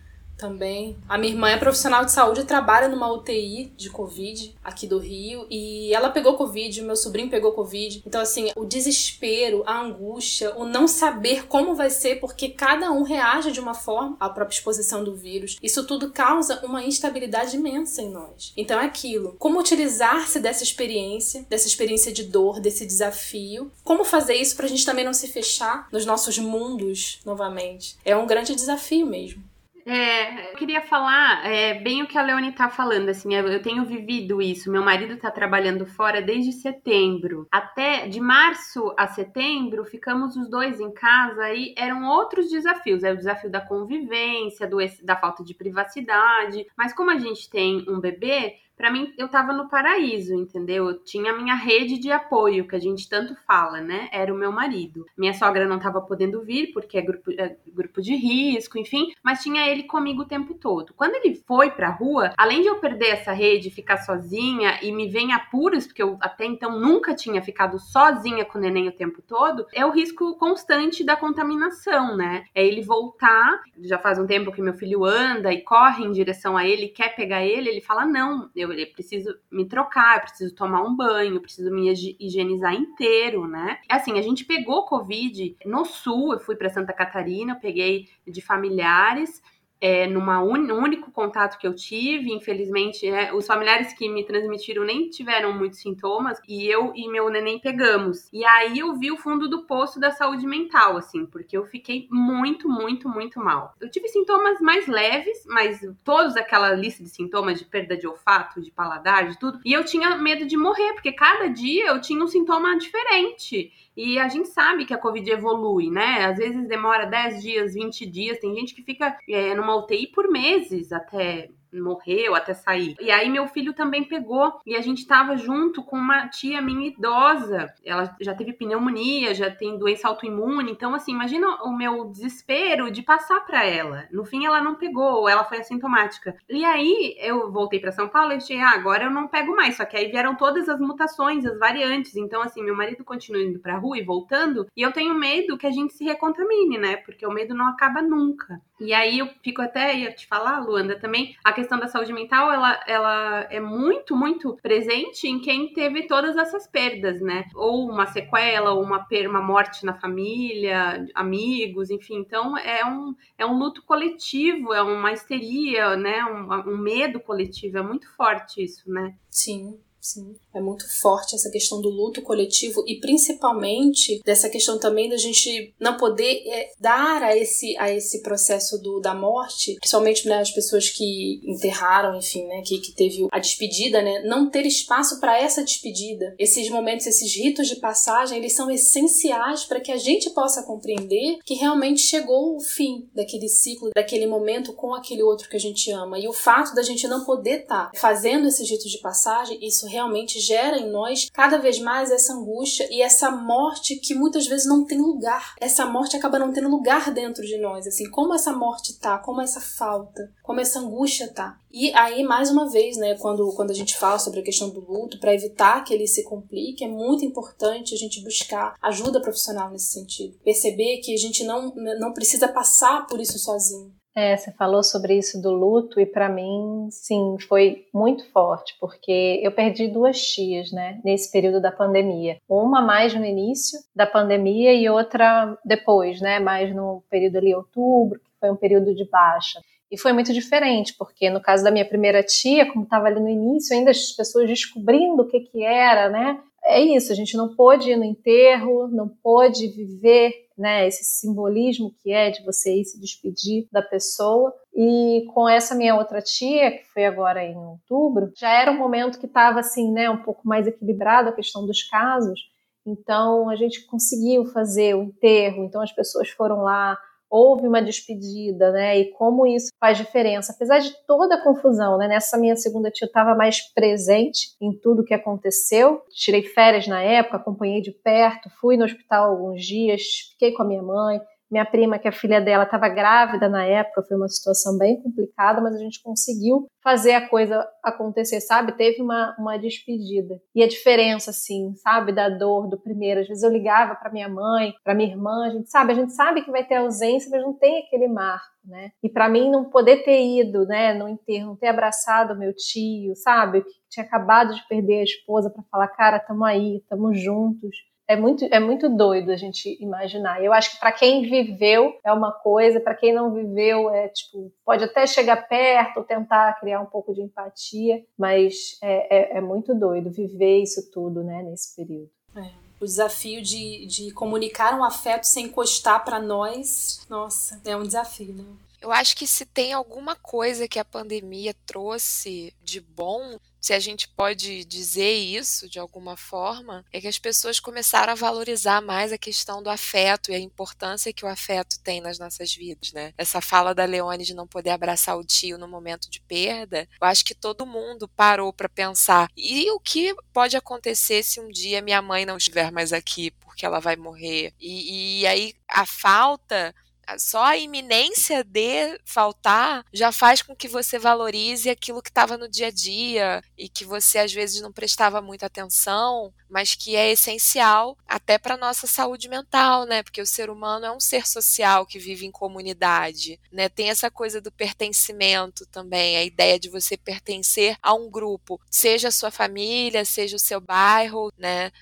também. A minha irmã é profissional de saúde e trabalha numa UTI de Covid aqui do Rio. E ela pegou Covid, meu sobrinho pegou Covid. Então, assim, o desespero, a angústia, o não saber como vai ser, porque cada um reage de uma forma à própria exposição do vírus. Isso tudo causa uma instabilidade imensa em nós. Então, é aquilo. Como utilizar-se dessa experiência, dessa experiência de dor, desse desafio? Como fazer isso pra gente também não se fechar nos nossos mundos novamente? É um grande desafio mesmo. É, eu queria falar é, bem o que a Leone tá falando, assim, eu tenho vivido isso. Meu marido tá trabalhando fora desde setembro. Até de março a setembro, ficamos os dois em casa e eram outros desafios. É o desafio da convivência, do, da falta de privacidade. Mas como a gente tem um bebê, para mim eu tava no paraíso, entendeu? Eu tinha a minha rede de apoio, que a gente tanto fala, né? Era o meu marido. Minha sogra não tava podendo vir, porque é grupo, é grupo de risco, enfim, mas tinha ele comigo o tempo todo. Quando ele foi pra rua, além de eu perder essa rede, ficar sozinha e me ver em apuros, porque eu até então nunca tinha ficado sozinha com o neném o tempo todo, é o risco constante da contaminação, né? É ele voltar, já faz um tempo que meu filho anda e corre em direção a ele, quer pegar ele, ele fala: não, eu eu preciso me trocar, eu preciso tomar um banho, eu preciso me higienizar inteiro, né? Assim, a gente pegou Covid no sul, eu fui para Santa Catarina, eu peguei de familiares, é, numa un... no único contato que eu tive, infelizmente, é, os familiares que me transmitiram nem tiveram muitos sintomas e eu e meu neném pegamos. E aí eu vi o fundo do poço da saúde mental, assim, porque eu fiquei muito, muito, muito mal. Eu tive sintomas mais leves, mas todos aquela lista de sintomas de perda de olfato, de paladar, de tudo. E eu tinha medo de morrer, porque cada dia eu tinha um sintoma diferente. E a gente sabe que a Covid evolui, né? Às vezes demora 10 dias, 20 dias. Tem gente que fica é, numa UTI por meses até morreu até sair. E aí meu filho também pegou e a gente tava junto com uma tia minha idosa. Ela já teve pneumonia, já tem doença autoimune. Então, assim, imagina o meu desespero de passar para ela. No fim, ela não pegou, ela foi assintomática. E aí eu voltei para São Paulo e achei, ah, agora eu não pego mais. Só que aí vieram todas as mutações, as variantes. Então, assim, meu marido continua indo pra rua e voltando. E eu tenho medo que a gente se recontamine, né? Porque o medo não acaba nunca. E aí eu fico até, ia te falar, Luanda, também, a questão da saúde mental, ela, ela é muito, muito presente em quem teve todas essas perdas, né? Ou uma sequela, ou uma, uma morte na família, amigos, enfim. Então, é um, é um luto coletivo, é uma histeria, né? Um, um medo coletivo, é muito forte isso, né? Sim. Sim, é muito forte essa questão do luto coletivo e principalmente dessa questão também da gente não poder é, dar a esse, a esse processo do, da morte, principalmente né, as pessoas que enterraram, enfim, né, que, que teve a despedida, né, não ter espaço para essa despedida. Esses momentos, esses ritos de passagem, eles são essenciais para que a gente possa compreender que realmente chegou o fim daquele ciclo, daquele momento com aquele outro que a gente ama. E o fato da gente não poder estar tá fazendo esses ritos de passagem, isso realmente gera em nós cada vez mais essa angústia e essa morte que muitas vezes não tem lugar. Essa morte acaba não tendo lugar dentro de nós, assim, como essa morte tá, como essa falta, como essa angústia tá. E aí, mais uma vez, né, quando, quando a gente fala sobre a questão do luto, para evitar que ele se complique, é muito importante a gente buscar ajuda profissional nesse sentido. Perceber que a gente não, não precisa passar por isso sozinho. É, você falou sobre isso do luto e para mim, sim, foi muito forte, porque eu perdi duas tias, né, nesse período da pandemia. Uma mais no início da pandemia e outra depois, né, mais no período ali outubro, que foi um período de baixa. E foi muito diferente, porque no caso da minha primeira tia, como estava ali no início, ainda as pessoas descobrindo o que que era, né? É isso, a gente não pôde ir no enterro, não pôde viver né, esse simbolismo que é de você ir se despedir da pessoa. E com essa minha outra tia, que foi agora em outubro, já era um momento que estava assim, né, um pouco mais equilibrado a questão dos casos. Então a gente conseguiu fazer o enterro, então as pessoas foram lá, houve uma despedida, né? E como isso faz diferença. Apesar de toda a confusão, né? Nessa minha segunda tia eu estava mais presente em tudo que aconteceu. Tirei férias na época, acompanhei de perto, fui no hospital alguns dias, fiquei com a minha mãe, minha prima, que a filha dela estava grávida na época, foi uma situação bem complicada, mas a gente conseguiu fazer a coisa acontecer, sabe? Teve uma, uma despedida. E a diferença, assim, sabe, da dor do primeiro. Às vezes eu ligava para minha mãe, para minha irmã, a gente sabe, a gente sabe que vai ter ausência, mas não tem aquele marco, né? E para mim não poder ter ido, né, no enterro, não ter abraçado meu tio, sabe? Que tinha acabado de perder a esposa para falar, cara, tamo aí, tamo juntos é muito, é muito doido a gente imaginar. Eu acho que para quem viveu é uma coisa, para quem não viveu é tipo pode até chegar perto, tentar criar um pouco de empatia, mas é, é, é muito doido viver isso tudo, né, nesse período. É. O desafio de, de comunicar um afeto sem encostar para nós, nossa, é um desafio, né? Eu acho que se tem alguma coisa que a pandemia trouxe de bom, se a gente pode dizer isso de alguma forma, é que as pessoas começaram a valorizar mais a questão do afeto e a importância que o afeto tem nas nossas vidas, né? Essa fala da Leone de não poder abraçar o tio no momento de perda, eu acho que todo mundo parou para pensar. E o que pode acontecer se um dia minha mãe não estiver mais aqui porque ela vai morrer? E, e aí a falta só a iminência de faltar já faz com que você valorize aquilo que estava no dia a dia e que você às vezes não prestava muita atenção, mas que é essencial até para nossa saúde mental, né? Porque o ser humano é um ser social que vive em comunidade, né? Tem essa coisa do pertencimento também, a ideia de você pertencer a um grupo, seja a sua família, seja o seu bairro, né?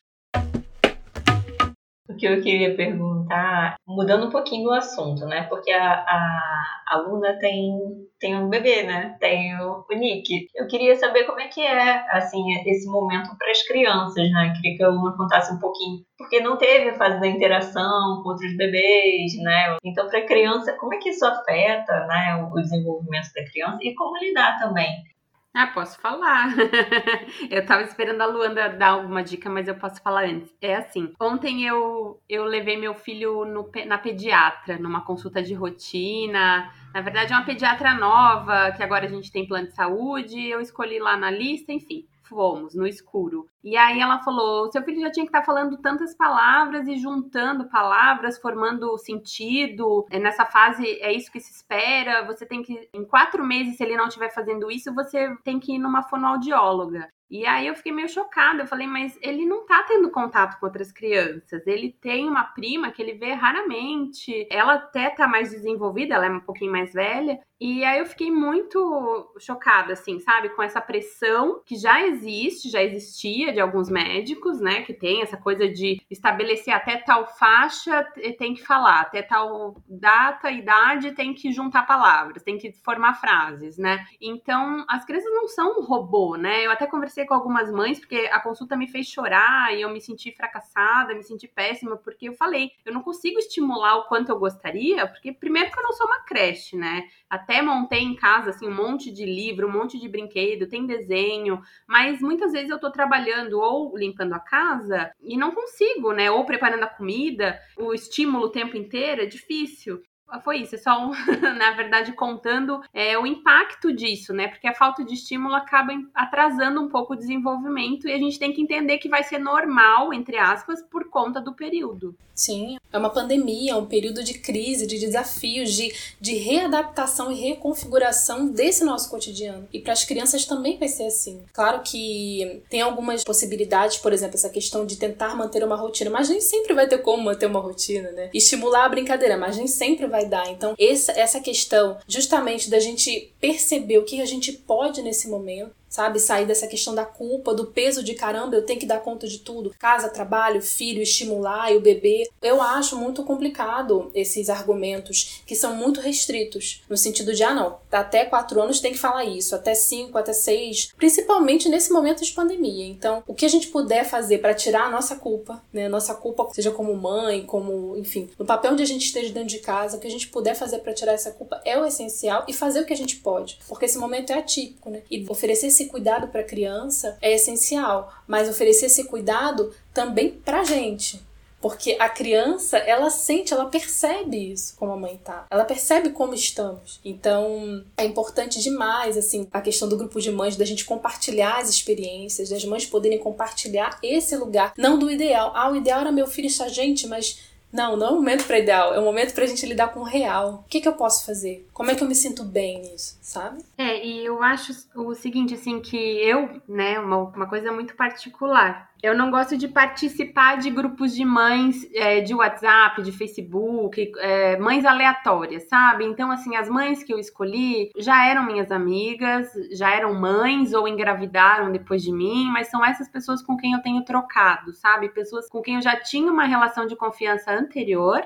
O que eu queria perguntar, mudando um pouquinho o assunto, né? Porque a, a, a Luna tem, tem um bebê, né? Tem o, o Nick. Eu queria saber como é que é, assim, esse momento para as crianças, né? Queria que a Luna contasse um pouquinho. Porque não teve a fase da interação com outros bebês, né? Então, para a criança, como é que isso afeta, né? O desenvolvimento da criança e como lidar também ah, posso falar. (laughs) eu tava esperando a Luanda dar alguma dica, mas eu posso falar antes. É assim, ontem eu, eu levei meu filho no, na pediatra, numa consulta de rotina. Na verdade, é uma pediatra nova, que agora a gente tem plano de saúde. Eu escolhi lá na lista, enfim fomos no escuro. E aí ela falou: seu filho já tinha que estar tá falando tantas palavras e juntando palavras, formando sentido. É, nessa fase é isso que se espera. Você tem que, em quatro meses, se ele não estiver fazendo isso, você tem que ir numa fonoaudióloga. E aí eu fiquei meio chocada. Eu falei, mas ele não tá tendo contato com outras crianças. Ele tem uma prima que ele vê raramente. Ela até tá mais desenvolvida, ela é um pouquinho mais velha. E aí eu fiquei muito chocada, assim, sabe? Com essa pressão que já existe, já existia de alguns médicos, né? Que tem essa coisa de estabelecer até tal faixa tem que falar, até tal data, idade tem que juntar palavras, tem que formar frases, né? Então as crianças não são um robô, né? Eu até conversei com algumas mães, porque a consulta me fez chorar e eu me senti fracassada, me senti péssima, porque eu falei, eu não consigo estimular o quanto eu gostaria, porque primeiro que eu não sou uma creche, né? Até montei em casa assim um monte de livro, um monte de brinquedo, tem desenho, mas muitas vezes eu tô trabalhando ou limpando a casa e não consigo, né? Ou preparando a comida, o estímulo o tempo inteiro é difícil foi isso, é só, um, (laughs) na verdade, contando é, o impacto disso, né? Porque a falta de estímulo acaba atrasando um pouco o desenvolvimento e a gente tem que entender que vai ser normal, entre aspas, por conta do período. Sim, é uma pandemia, é um período de crise, de desafios, de, de readaptação e reconfiguração desse nosso cotidiano. E para as crianças também vai ser assim. Claro que tem algumas possibilidades, por exemplo, essa questão de tentar manter uma rotina, mas nem sempre vai ter como manter uma rotina, né? Estimular a brincadeira, mas nem sempre vai dar. Então, essa, essa questão justamente da gente perceber o que a gente pode nesse momento sabe? Sair dessa questão da culpa, do peso de caramba, eu tenho que dar conta de tudo. Casa, trabalho, filho, estimular e o bebê. Eu acho muito complicado esses argumentos que são muito restritos, no sentido de, ah, não, até quatro anos tem que falar isso, até cinco, até seis, principalmente nesse momento de pandemia. Então, o que a gente puder fazer para tirar a nossa culpa, né? Nossa culpa, seja como mãe, como, enfim, no papel onde a gente esteja dentro de casa, o que a gente puder fazer para tirar essa culpa é o essencial e fazer o que a gente pode, porque esse momento é atípico, né? E oferecer esse esse cuidado para a criança é essencial, mas oferecer esse cuidado também para a gente. Porque a criança, ela sente, ela percebe isso, como a mãe tá. Ela percebe como estamos. Então, é importante demais, assim, a questão do grupo de mães, da gente compartilhar as experiências, das mães poderem compartilhar esse lugar. Não do ideal. Ah, o ideal era meu filho estar gente, mas Não, não é um momento para ideal, é um momento pra gente lidar com o real. O que, que eu posso fazer? Como é que eu me sinto bem nisso, sabe? É, e eu acho o seguinte, assim, que eu, né, uma, uma coisa muito particular. Eu não gosto de participar de grupos de mães é, de WhatsApp, de Facebook, é, mães aleatórias, sabe? Então, assim, as mães que eu escolhi já eram minhas amigas, já eram mães ou engravidaram depois de mim, mas são essas pessoas com quem eu tenho trocado, sabe? Pessoas com quem eu já tinha uma relação de confiança anterior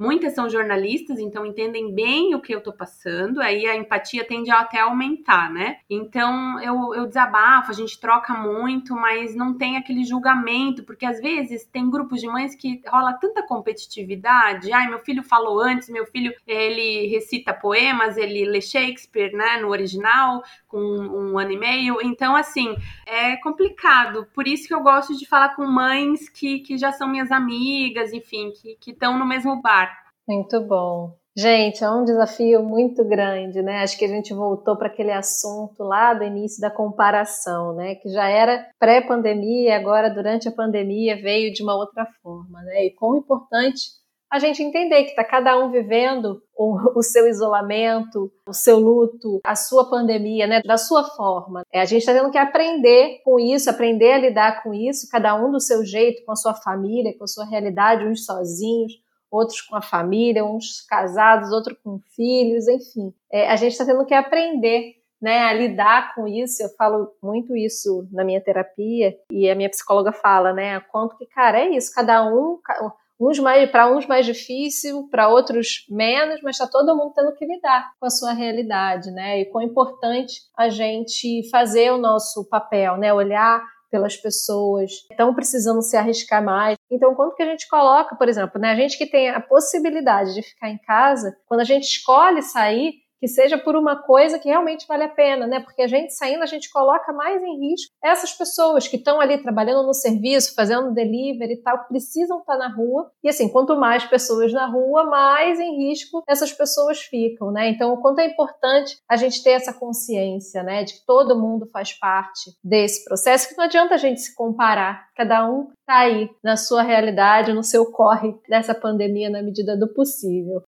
Muitas são jornalistas, então entendem bem o que eu tô passando, aí a empatia tende a até aumentar, né? Então eu, eu desabafo, a gente troca muito, mas não tem aquele julgamento, porque às vezes tem grupos de mães que rola tanta competitividade. Ai, meu filho falou antes, meu filho ele recita poemas, ele lê Shakespeare, né, no original, com um ano e meio. Então, assim, é complicado. Por isso que eu gosto de falar com mães que, que já são minhas amigas, enfim, que estão no mesmo bar. Muito bom. Gente, é um desafio muito grande, né? Acho que a gente voltou para aquele assunto lá do início da comparação, né? Que já era pré-pandemia, agora durante a pandemia veio de uma outra forma, né? E quão importante a gente entender que está cada um vivendo o, o, seu isolamento, o seu luto, a sua pandemia, né, da sua forma. É, a gente está tendo que aprender com isso, aprender a lidar com isso, cada um do seu jeito, com a sua família, com a sua realidade, uns sozinhos, outros com a família, uns casados, outros com filhos, enfim. É, a gente está tendo que aprender né, a lidar com isso. Eu falo muito isso na minha terapia e a minha psicóloga fala, né, quanto que, cara, é isso, cada um, uns mais para uns mais difícil, para outros menos, mas está todo mundo tendo que lidar com a sua realidade, né? E quão importante a gente fazer o nosso papel, né? Olhar pelas pessoas estão precisando se arriscar mais. Então, quanto que a gente coloca, por exemplo, né, a gente que tem a possibilidade de ficar em casa, quando a gente escolhe sair, que seja por uma coisa que realmente vale a pena, né? Porque a gente saindo, a gente coloca mais em risco essas pessoas que estão ali trabalhando no serviço, fazendo delivery e tal, precisam estar na rua. E assim, quanto mais pessoas na rua, mais em risco essas pessoas ficam, né? Então, o quanto é importante a gente ter essa consciência, né? De que todo mundo faz parte desse processo, que não adianta a gente se comparar. Cada um tá aí na sua realidade, no seu corre dessa pandemia na medida do possível.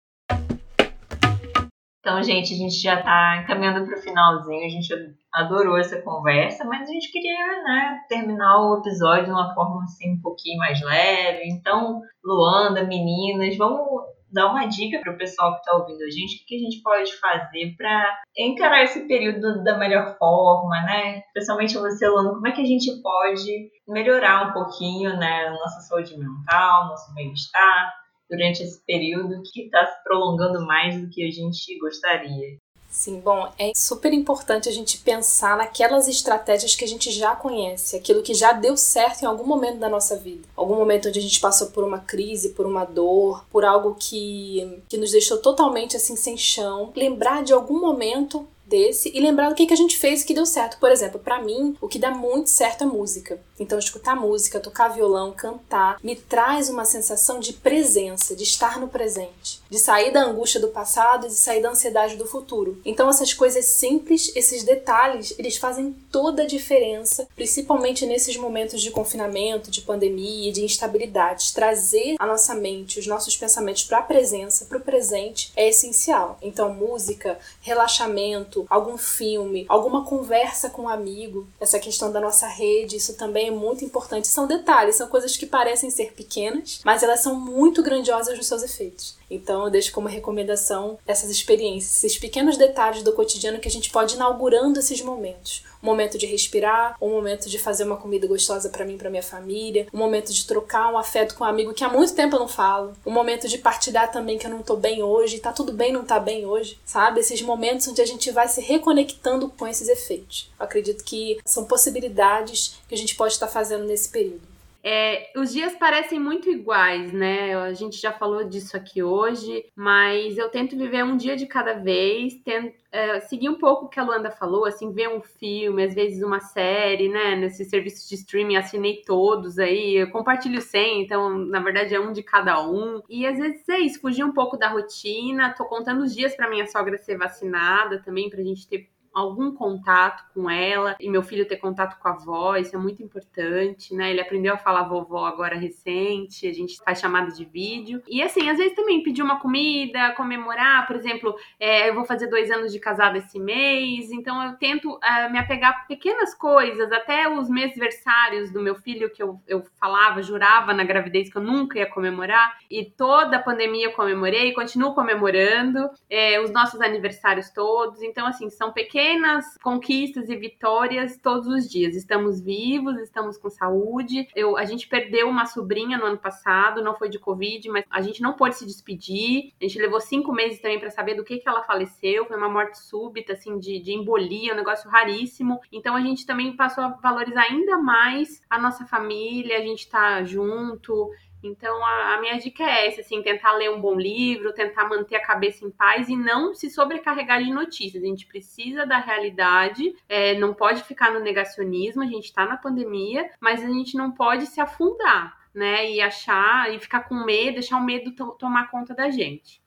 Então, gente, a gente já está encaminhando para o finalzinho. A gente adorou essa conversa, mas a gente queria né, terminar o episódio de uma forma assim, um pouquinho mais leve. Então, Luanda, meninas, vamos dar uma dica para o pessoal que está ouvindo a gente, o que a gente pode fazer para encarar esse período da melhor forma, né? Especialmente você, Luanda, como é que a gente pode melhorar um pouquinho né, a nossa saúde mental, nosso bem-estar, durante esse período que está se prolongando mais do que a gente gostaria. Sim, bom, é super importante a gente pensar naquelas estratégias que a gente já conhece, aquilo que já deu certo em algum momento da nossa vida. Algum momento onde a gente passou por uma crise, por uma dor, por algo que, que nos deixou totalmente assim sem chão. Lembrar de algum momento desse e lembrar do que, que a gente fez que deu certo. Por exemplo, para mim, o que dá muito certo é música. Então, escutar música, tocar violão, cantar, me traz uma sensação de presença, de estar no presente, de sair da angústia do passado e de sair da ansiedade do futuro. Então, essas coisas simples, esses detalhes, eles fazem toda a diferença, principalmente nesses momentos de confinamento, de pandemia, de instabilidade. Trazer a nossa mente, os nossos pensamentos para a presença, para o presente, é essencial. Então, música, relaxamento, algum filme, alguma conversa com um amigo, essa questão da nossa rede, isso também é muito importante. São detalhes, são coisas que parecem ser pequenas, mas elas são muito grandiosas nos seus efeitos. Então eu deixo como recomendação essas experiências, esses pequenos detalhes do cotidiano que a gente pode inaugurando esses momentos um momento de respirar, um momento de fazer uma comida gostosa para mim, para minha família, um momento de trocar um afeto com um amigo que há muito tempo eu não falo, um momento de partilhar também que eu não tô bem hoje, tá tudo bem não tá bem hoje, sabe? Esses momentos onde a gente vai se reconectando com esses efeitos. Eu acredito que são possibilidades que a gente pode estar fazendo nesse período. É, os dias parecem muito iguais, né? A gente já falou disso aqui hoje, mas eu tento viver um dia de cada vez, tento é, seguir um pouco o que a Luanda falou, assim, ver um filme, às vezes uma série, né? Nesses serviços de streaming, assinei todos aí, eu compartilho sem, então, na verdade, é um de cada um. E às vezes é isso, fugir um pouco da rotina. Tô contando os dias para minha sogra ser vacinada também, pra gente ter algum contato com ela e meu filho ter contato com a avó, isso é muito importante, né? Ele aprendeu a falar vovó agora recente, a gente faz chamada de vídeo. E assim, às vezes também pedir uma comida, comemorar, por exemplo, é, eu vou fazer dois anos de casada esse mês, então eu tento é, me apegar a pequenas coisas, até os mêsversários do meu filho que eu, eu falava, jurava na gravidez que eu nunca ia comemorar, e toda a pandemia eu comemorei, continuo comemorando, é, os nossos aniversários todos, então assim, são pequenas pequenas conquistas e vitórias todos os dias. Estamos vivos, estamos com saúde. Eu, a gente perdeu uma sobrinha no ano passado, não foi de Covid, mas a gente não pôde se despedir. A gente levou cinco meses também para saber do que, que ela faleceu. Foi uma morte súbita, assim, de, de embolia, um negócio raríssimo. Então a gente também passou a valorizar ainda mais a nossa família, a gente tá junto. Então, a, a, minha dica é essa, assim, tentar ler um bom livro, tentar manter a cabeça em paz e não se sobrecarregar de notícias. A gente precisa da realidade, é, não pode ficar no negacionismo, a gente está na pandemia, mas a gente não pode se afundar, né? E achar, e ficar com medo, deixar o medo to tomar conta da gente.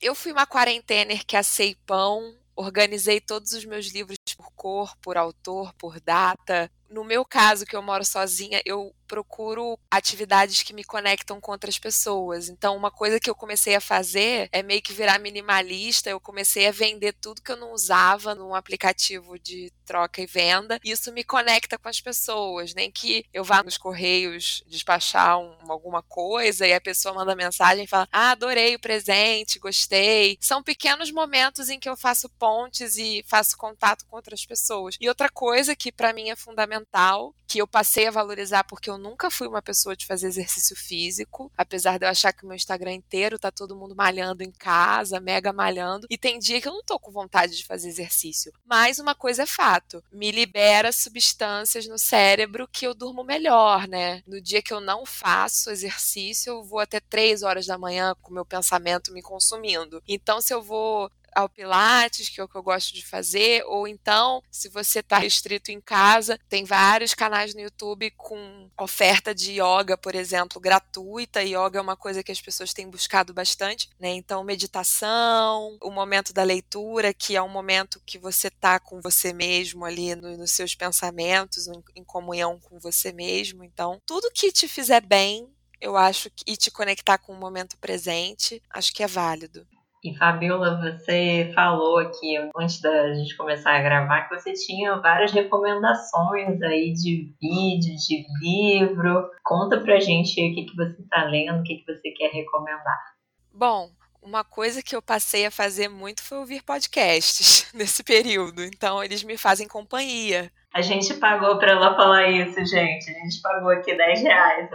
Eu fui uma quarentener que assei pão, organizei todos os meus livros por cor, por autor, por data. No meu caso, que eu moro sozinha, eu procuro atividades que me conectam com outras pessoas. Então, uma coisa que eu comecei a fazer é meio que virar minimalista. Eu comecei a vender tudo que eu não usava num aplicativo de troca e venda. Isso me conecta com as pessoas. Nem que eu vá nos correios despachar um, alguma coisa e a pessoa manda mensagem e fala: Ah, adorei o presente, gostei. São pequenos momentos em que eu faço pontes e faço contato com outras pessoas. E outra coisa que para mim é fundamental, que eu passei a valorizar porque eu nunca fui uma pessoa de fazer exercício físico, apesar de eu achar que o meu Instagram inteiro tá todo mundo malhando em casa, mega malhando, e tem dia que eu não tô com vontade de fazer exercício. Mas uma coisa é fato, me libera substâncias no cérebro que eu durmo melhor, né? No dia que eu não faço exercício, eu vou até três horas da manhã com o meu pensamento me consumindo. Então, se eu vou ao Pilates, que é o que eu gosto de fazer, ou então, se você está restrito em casa, tem vários canais no YouTube com oferta de yoga, por exemplo, gratuita. Yoga é uma coisa que as pessoas têm buscado bastante, né? Então, meditação, o momento da leitura, que é um momento que você está com você mesmo ali no, nos seus pensamentos, em, em comunhão com você mesmo. Então, tudo que te fizer bem, eu acho que e te conectar com o momento presente, acho que é válido. E Fabiola, você falou aqui antes da gente começar a gravar que você tinha várias recomendações aí de vídeo, de livro. Conta pra gente o que, que você tá lendo, o que, que você quer recomendar. Bom, uma coisa que eu passei a fazer muito foi ouvir podcasts (laughs) nesse período. Então, eles me fazem companhia. A gente pagou para ela falar isso, gente. A gente pagou aqui 10 reais.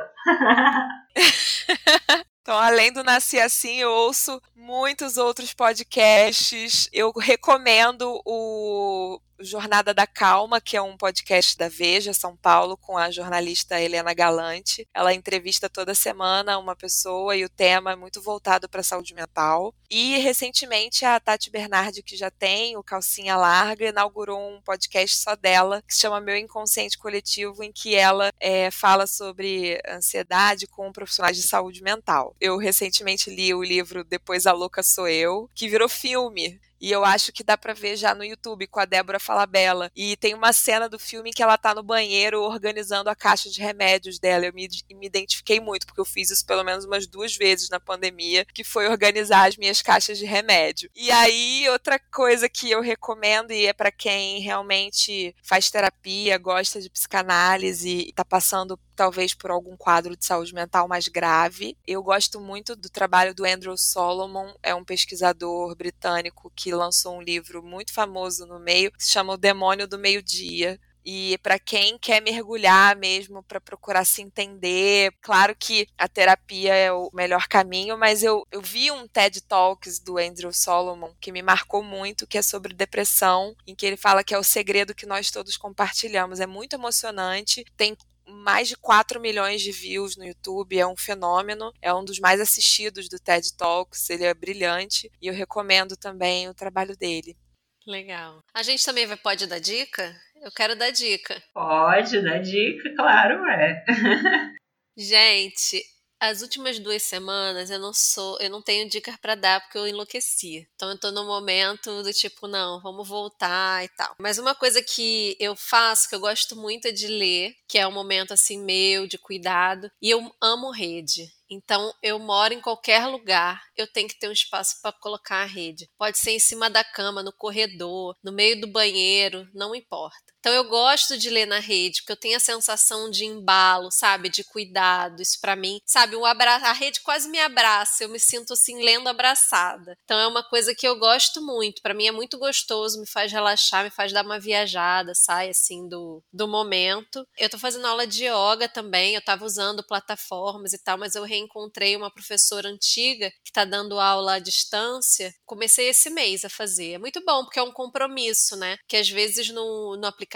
(laughs) Então, além do Nasci Assim, eu ouço muitos outros podcasts. Eu recomendo o Jornada da Calma, que é um podcast da Veja São Paulo, com a jornalista Helena Galante. Ela entrevista toda semana uma pessoa e o tema é muito voltado para a saúde mental. E recentemente a Tati Bernardi, que já tem o Calcinha Larga, inaugurou um podcast só dela, que se chama Meu Inconsciente Coletivo, em que ela é, fala sobre ansiedade com profissionais de saúde mental. Eu recentemente li o livro Depois a Louca Sou Eu, que virou filme. E eu acho que dá para ver já no YouTube com a Débora Falabella. E tem uma cena do filme que ela tá no banheiro organizando a caixa de remédios dela. Eu me, me identifiquei muito, porque eu fiz isso pelo menos umas duas vezes na pandemia, que foi organizar as minhas caixas de remédio. E aí, outra coisa que eu recomendo, e é para quem realmente faz terapia, gosta de psicanálise tá passando talvez por algum quadro de saúde mental mais grave. Eu gosto muito do trabalho do Andrew Solomon, é um pesquisador britânico que lançou um livro muito famoso no meio, que se chama O Demônio do Meio-Dia. E para quem quer mergulhar mesmo, para procurar se entender, claro que a terapia é o melhor caminho, mas eu, eu vi um TED Talks do Andrew Solomon que me marcou muito, que é sobre depressão, em que ele fala que é o segredo que nós todos compartilhamos. É muito emocionante, tem mais de 4 milhões de views no YouTube, é um fenômeno, é um dos mais assistidos do TED Talks, ele é brilhante e eu recomendo também o trabalho dele. Legal. A gente também pode dar dica? Eu quero dar dica. Pode dar dica, claro, é. (laughs) gente, As últimas duas semanas eu não sou, eu não tenho dicas para dar porque eu enlouqueci. Então eu tô no momento do tipo, não, vamos voltar e tal. Mas uma coisa que eu faço, que eu gosto muito é de ler, que é um momento assim meu de cuidado, e eu amo rede. Então, eu moro em qualquer lugar, eu tenho que ter um espaço para colocar a rede. Pode ser em cima da cama, no corredor, no meio do banheiro, não importa. Então, eu gosto de ler na rede, porque eu tenho a sensação de embalo, sabe? De cuidado. Isso para mim, sabe? Um abra... A rede quase me abraça, eu me sinto assim, lendo abraçada. Então, é uma coisa que eu gosto muito. Para mim é muito gostoso, me faz relaxar, me faz dar uma viajada, sai assim do, do momento. Eu tô fazendo aula de yoga também, eu tava usando plataformas e tal, mas eu reencontrei uma professora antiga que está dando aula à distância. Comecei esse mês a fazer. É muito bom, porque é um compromisso, né? Que às vezes no, no aplicativo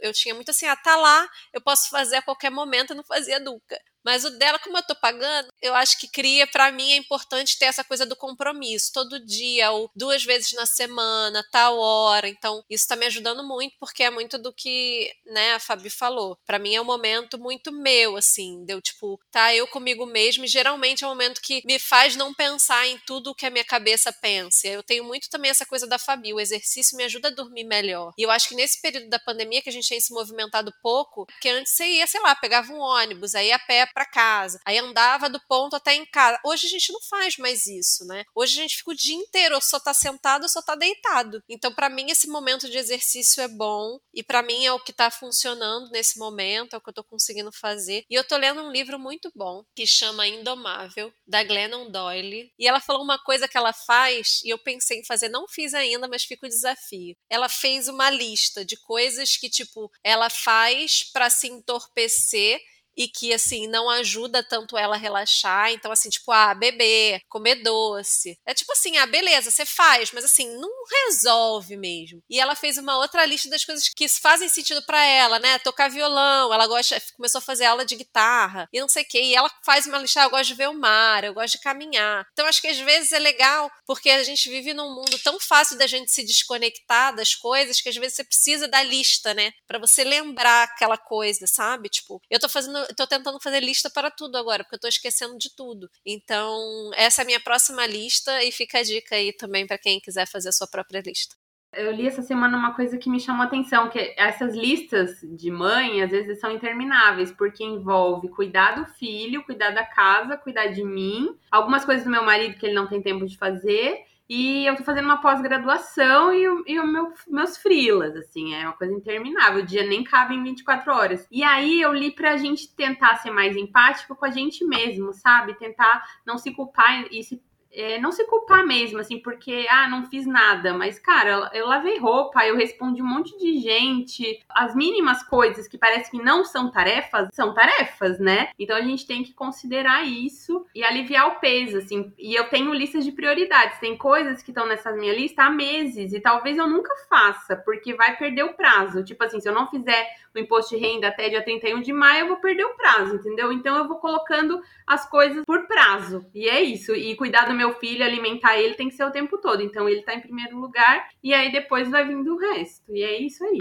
eu tinha muito assim, ah, tá lá, eu posso fazer a qualquer momento, eu não fazia nunca. Mas o dela, como eu tô pagando, eu acho que cria, para mim, é importante ter essa coisa do compromisso, todo dia, ou duas vezes na semana, tal hora. Então, isso tá me ajudando muito, porque é muito do que, né, a Fabi falou. Para mim é um momento muito meu, assim, deu tipo, tá eu comigo mesmo, e geralmente é um momento que me faz não pensar em tudo o que a minha cabeça pensa. Eu tenho muito também essa coisa da Fabi, o exercício me ajuda a dormir melhor. E eu acho que nesse período da pandemia que a gente tem se movimentado pouco, que antes você ia, sei lá, pegava um ônibus, aí a pé para casa, aí andava do ponto até em casa. Hoje a gente não faz mais isso, né? Hoje a gente fica o dia inteiro, ou só tá sentado ou só tá deitado. Então, para mim, esse momento de exercício é bom e para mim é o que tá funcionando nesse momento, é o que eu tô conseguindo fazer. E eu tô lendo um livro muito bom que chama Indomável, da Glennon Doyle. E ela falou uma coisa que ela faz e eu pensei em fazer, não fiz ainda, mas fica o desafio. Ela fez uma lista de coisas que, tipo, ela faz para se entorpecer e que assim não ajuda tanto ela a relaxar. Então assim, tipo, ah, beber, comer doce. É tipo assim, ah, beleza, você faz, mas assim, não resolve mesmo. E ela fez uma outra lista das coisas que fazem sentido para ela, né? Tocar violão, ela gosta, começou a fazer aula de guitarra e não sei o quê. E ela faz uma lista, ah, eu gosto de ver o mar, eu gosto de caminhar. Então acho que às vezes é legal, porque a gente vive num mundo tão fácil da gente se desconectar das coisas que às vezes você precisa da lista, né? Para você lembrar aquela coisa, sabe? Tipo, eu tô fazendo tô tentando fazer lista para tudo agora, porque eu tô esquecendo de tudo. Então, essa é a minha próxima lista e fica a dica aí também para quem quiser fazer a sua própria lista. Eu li essa semana uma coisa que me chamou a atenção, que essas listas de mãe, às vezes, são intermináveis, porque envolve cuidar do filho, cuidar da casa, cuidar de mim, algumas coisas do meu marido que ele não tem tempo de fazer, e eu tô fazendo uma pós-graduação e, e o meu, meus frilas, assim, é uma coisa interminável. O dia nem cabe em 24 horas. E aí eu li pra gente tentar ser mais empático com a gente mesmo, sabe? Tentar não se culpar e se é, não se culpar mesmo, assim, porque, ah, não fiz nada, mas, cara, eu lavei roupa, eu respondi um monte de gente. As mínimas coisas que parece que não são tarefas, são tarefas, né? Então a gente tem que considerar isso e aliviar o peso, assim. E eu tenho listas de prioridades, tem coisas que estão nessa minha lista há meses e talvez eu nunca faça, porque vai perder o prazo. Tipo assim, se eu não fizer o imposto de renda até dia 31 de maio, eu vou perder o prazo, entendeu? Então eu vou colocando as coisas por prazo. E é isso. E cuidar do meu filho, alimentar ele tem que ser o tempo todo. Então ele tá em primeiro lugar e aí depois vai vindo o resto. E é isso aí.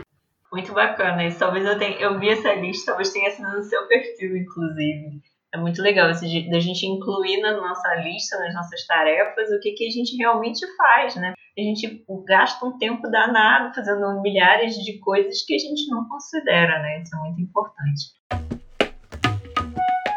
Muito bacana isso. Talvez eu tenha, eu vi essa lista, talvez tenha sido no seu perfil, inclusive. É muito legal esse da gente incluir na nossa lista, nas nossas tarefas, o que, que a gente realmente faz, né? A gente gasta um tempo danado fazendo milhares de coisas que a gente não considera, né? Isso é muito importante.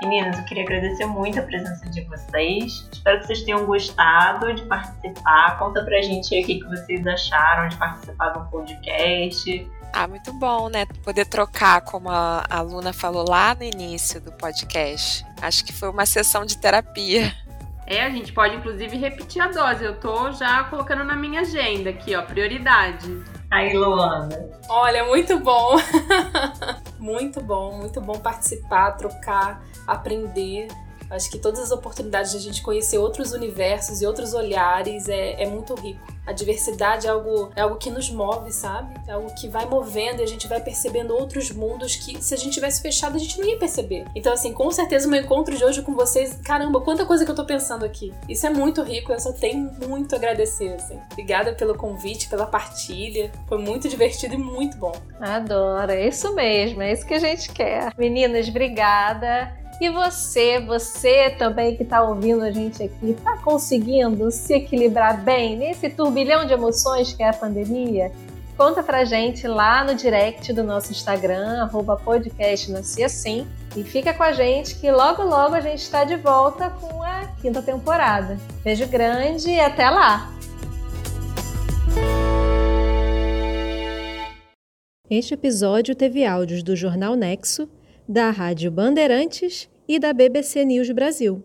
Meninas, eu queria agradecer muito a presença de vocês. Espero que vocês tenham gostado de participar. Conta pra gente aí o que vocês acharam de participar do podcast. Ah, muito bom, né? Poder trocar, como a aluna falou lá no início do podcast. Acho que foi uma sessão de terapia. É, a gente pode inclusive repetir a dose. Eu tô já colocando na minha agenda aqui, ó, prioridade. Aí, Luana. Olha, muito bom. (laughs) muito bom, muito bom participar, trocar, aprender. Acho que todas as oportunidades de a gente conhecer outros universos e outros olhares é, é muito rico. A diversidade é algo, é algo que nos move, sabe? É algo que vai movendo e a gente vai percebendo outros mundos que, se a gente tivesse fechado, a gente não ia perceber. Então, assim, com certeza o meu encontro de hoje com vocês, caramba, quanta coisa que eu tô pensando aqui. Isso é muito rico, eu só tenho muito a agradecer, assim. Obrigada pelo convite, pela partilha. Foi muito divertido e muito bom. Adoro, é isso mesmo, é isso que a gente quer. Meninas, obrigada. E você, você também que está ouvindo a gente aqui, está conseguindo se equilibrar bem nesse turbilhão de emoções que é a pandemia? Conta pra gente lá no direct do nosso Instagram, arroba podcast assim. E fica com a gente que logo logo a gente está de volta com a quinta temporada. Beijo grande e até lá! Este episódio teve áudios do Jornal Nexo, da Rádio Bandeirantes e da BBC News Brasil.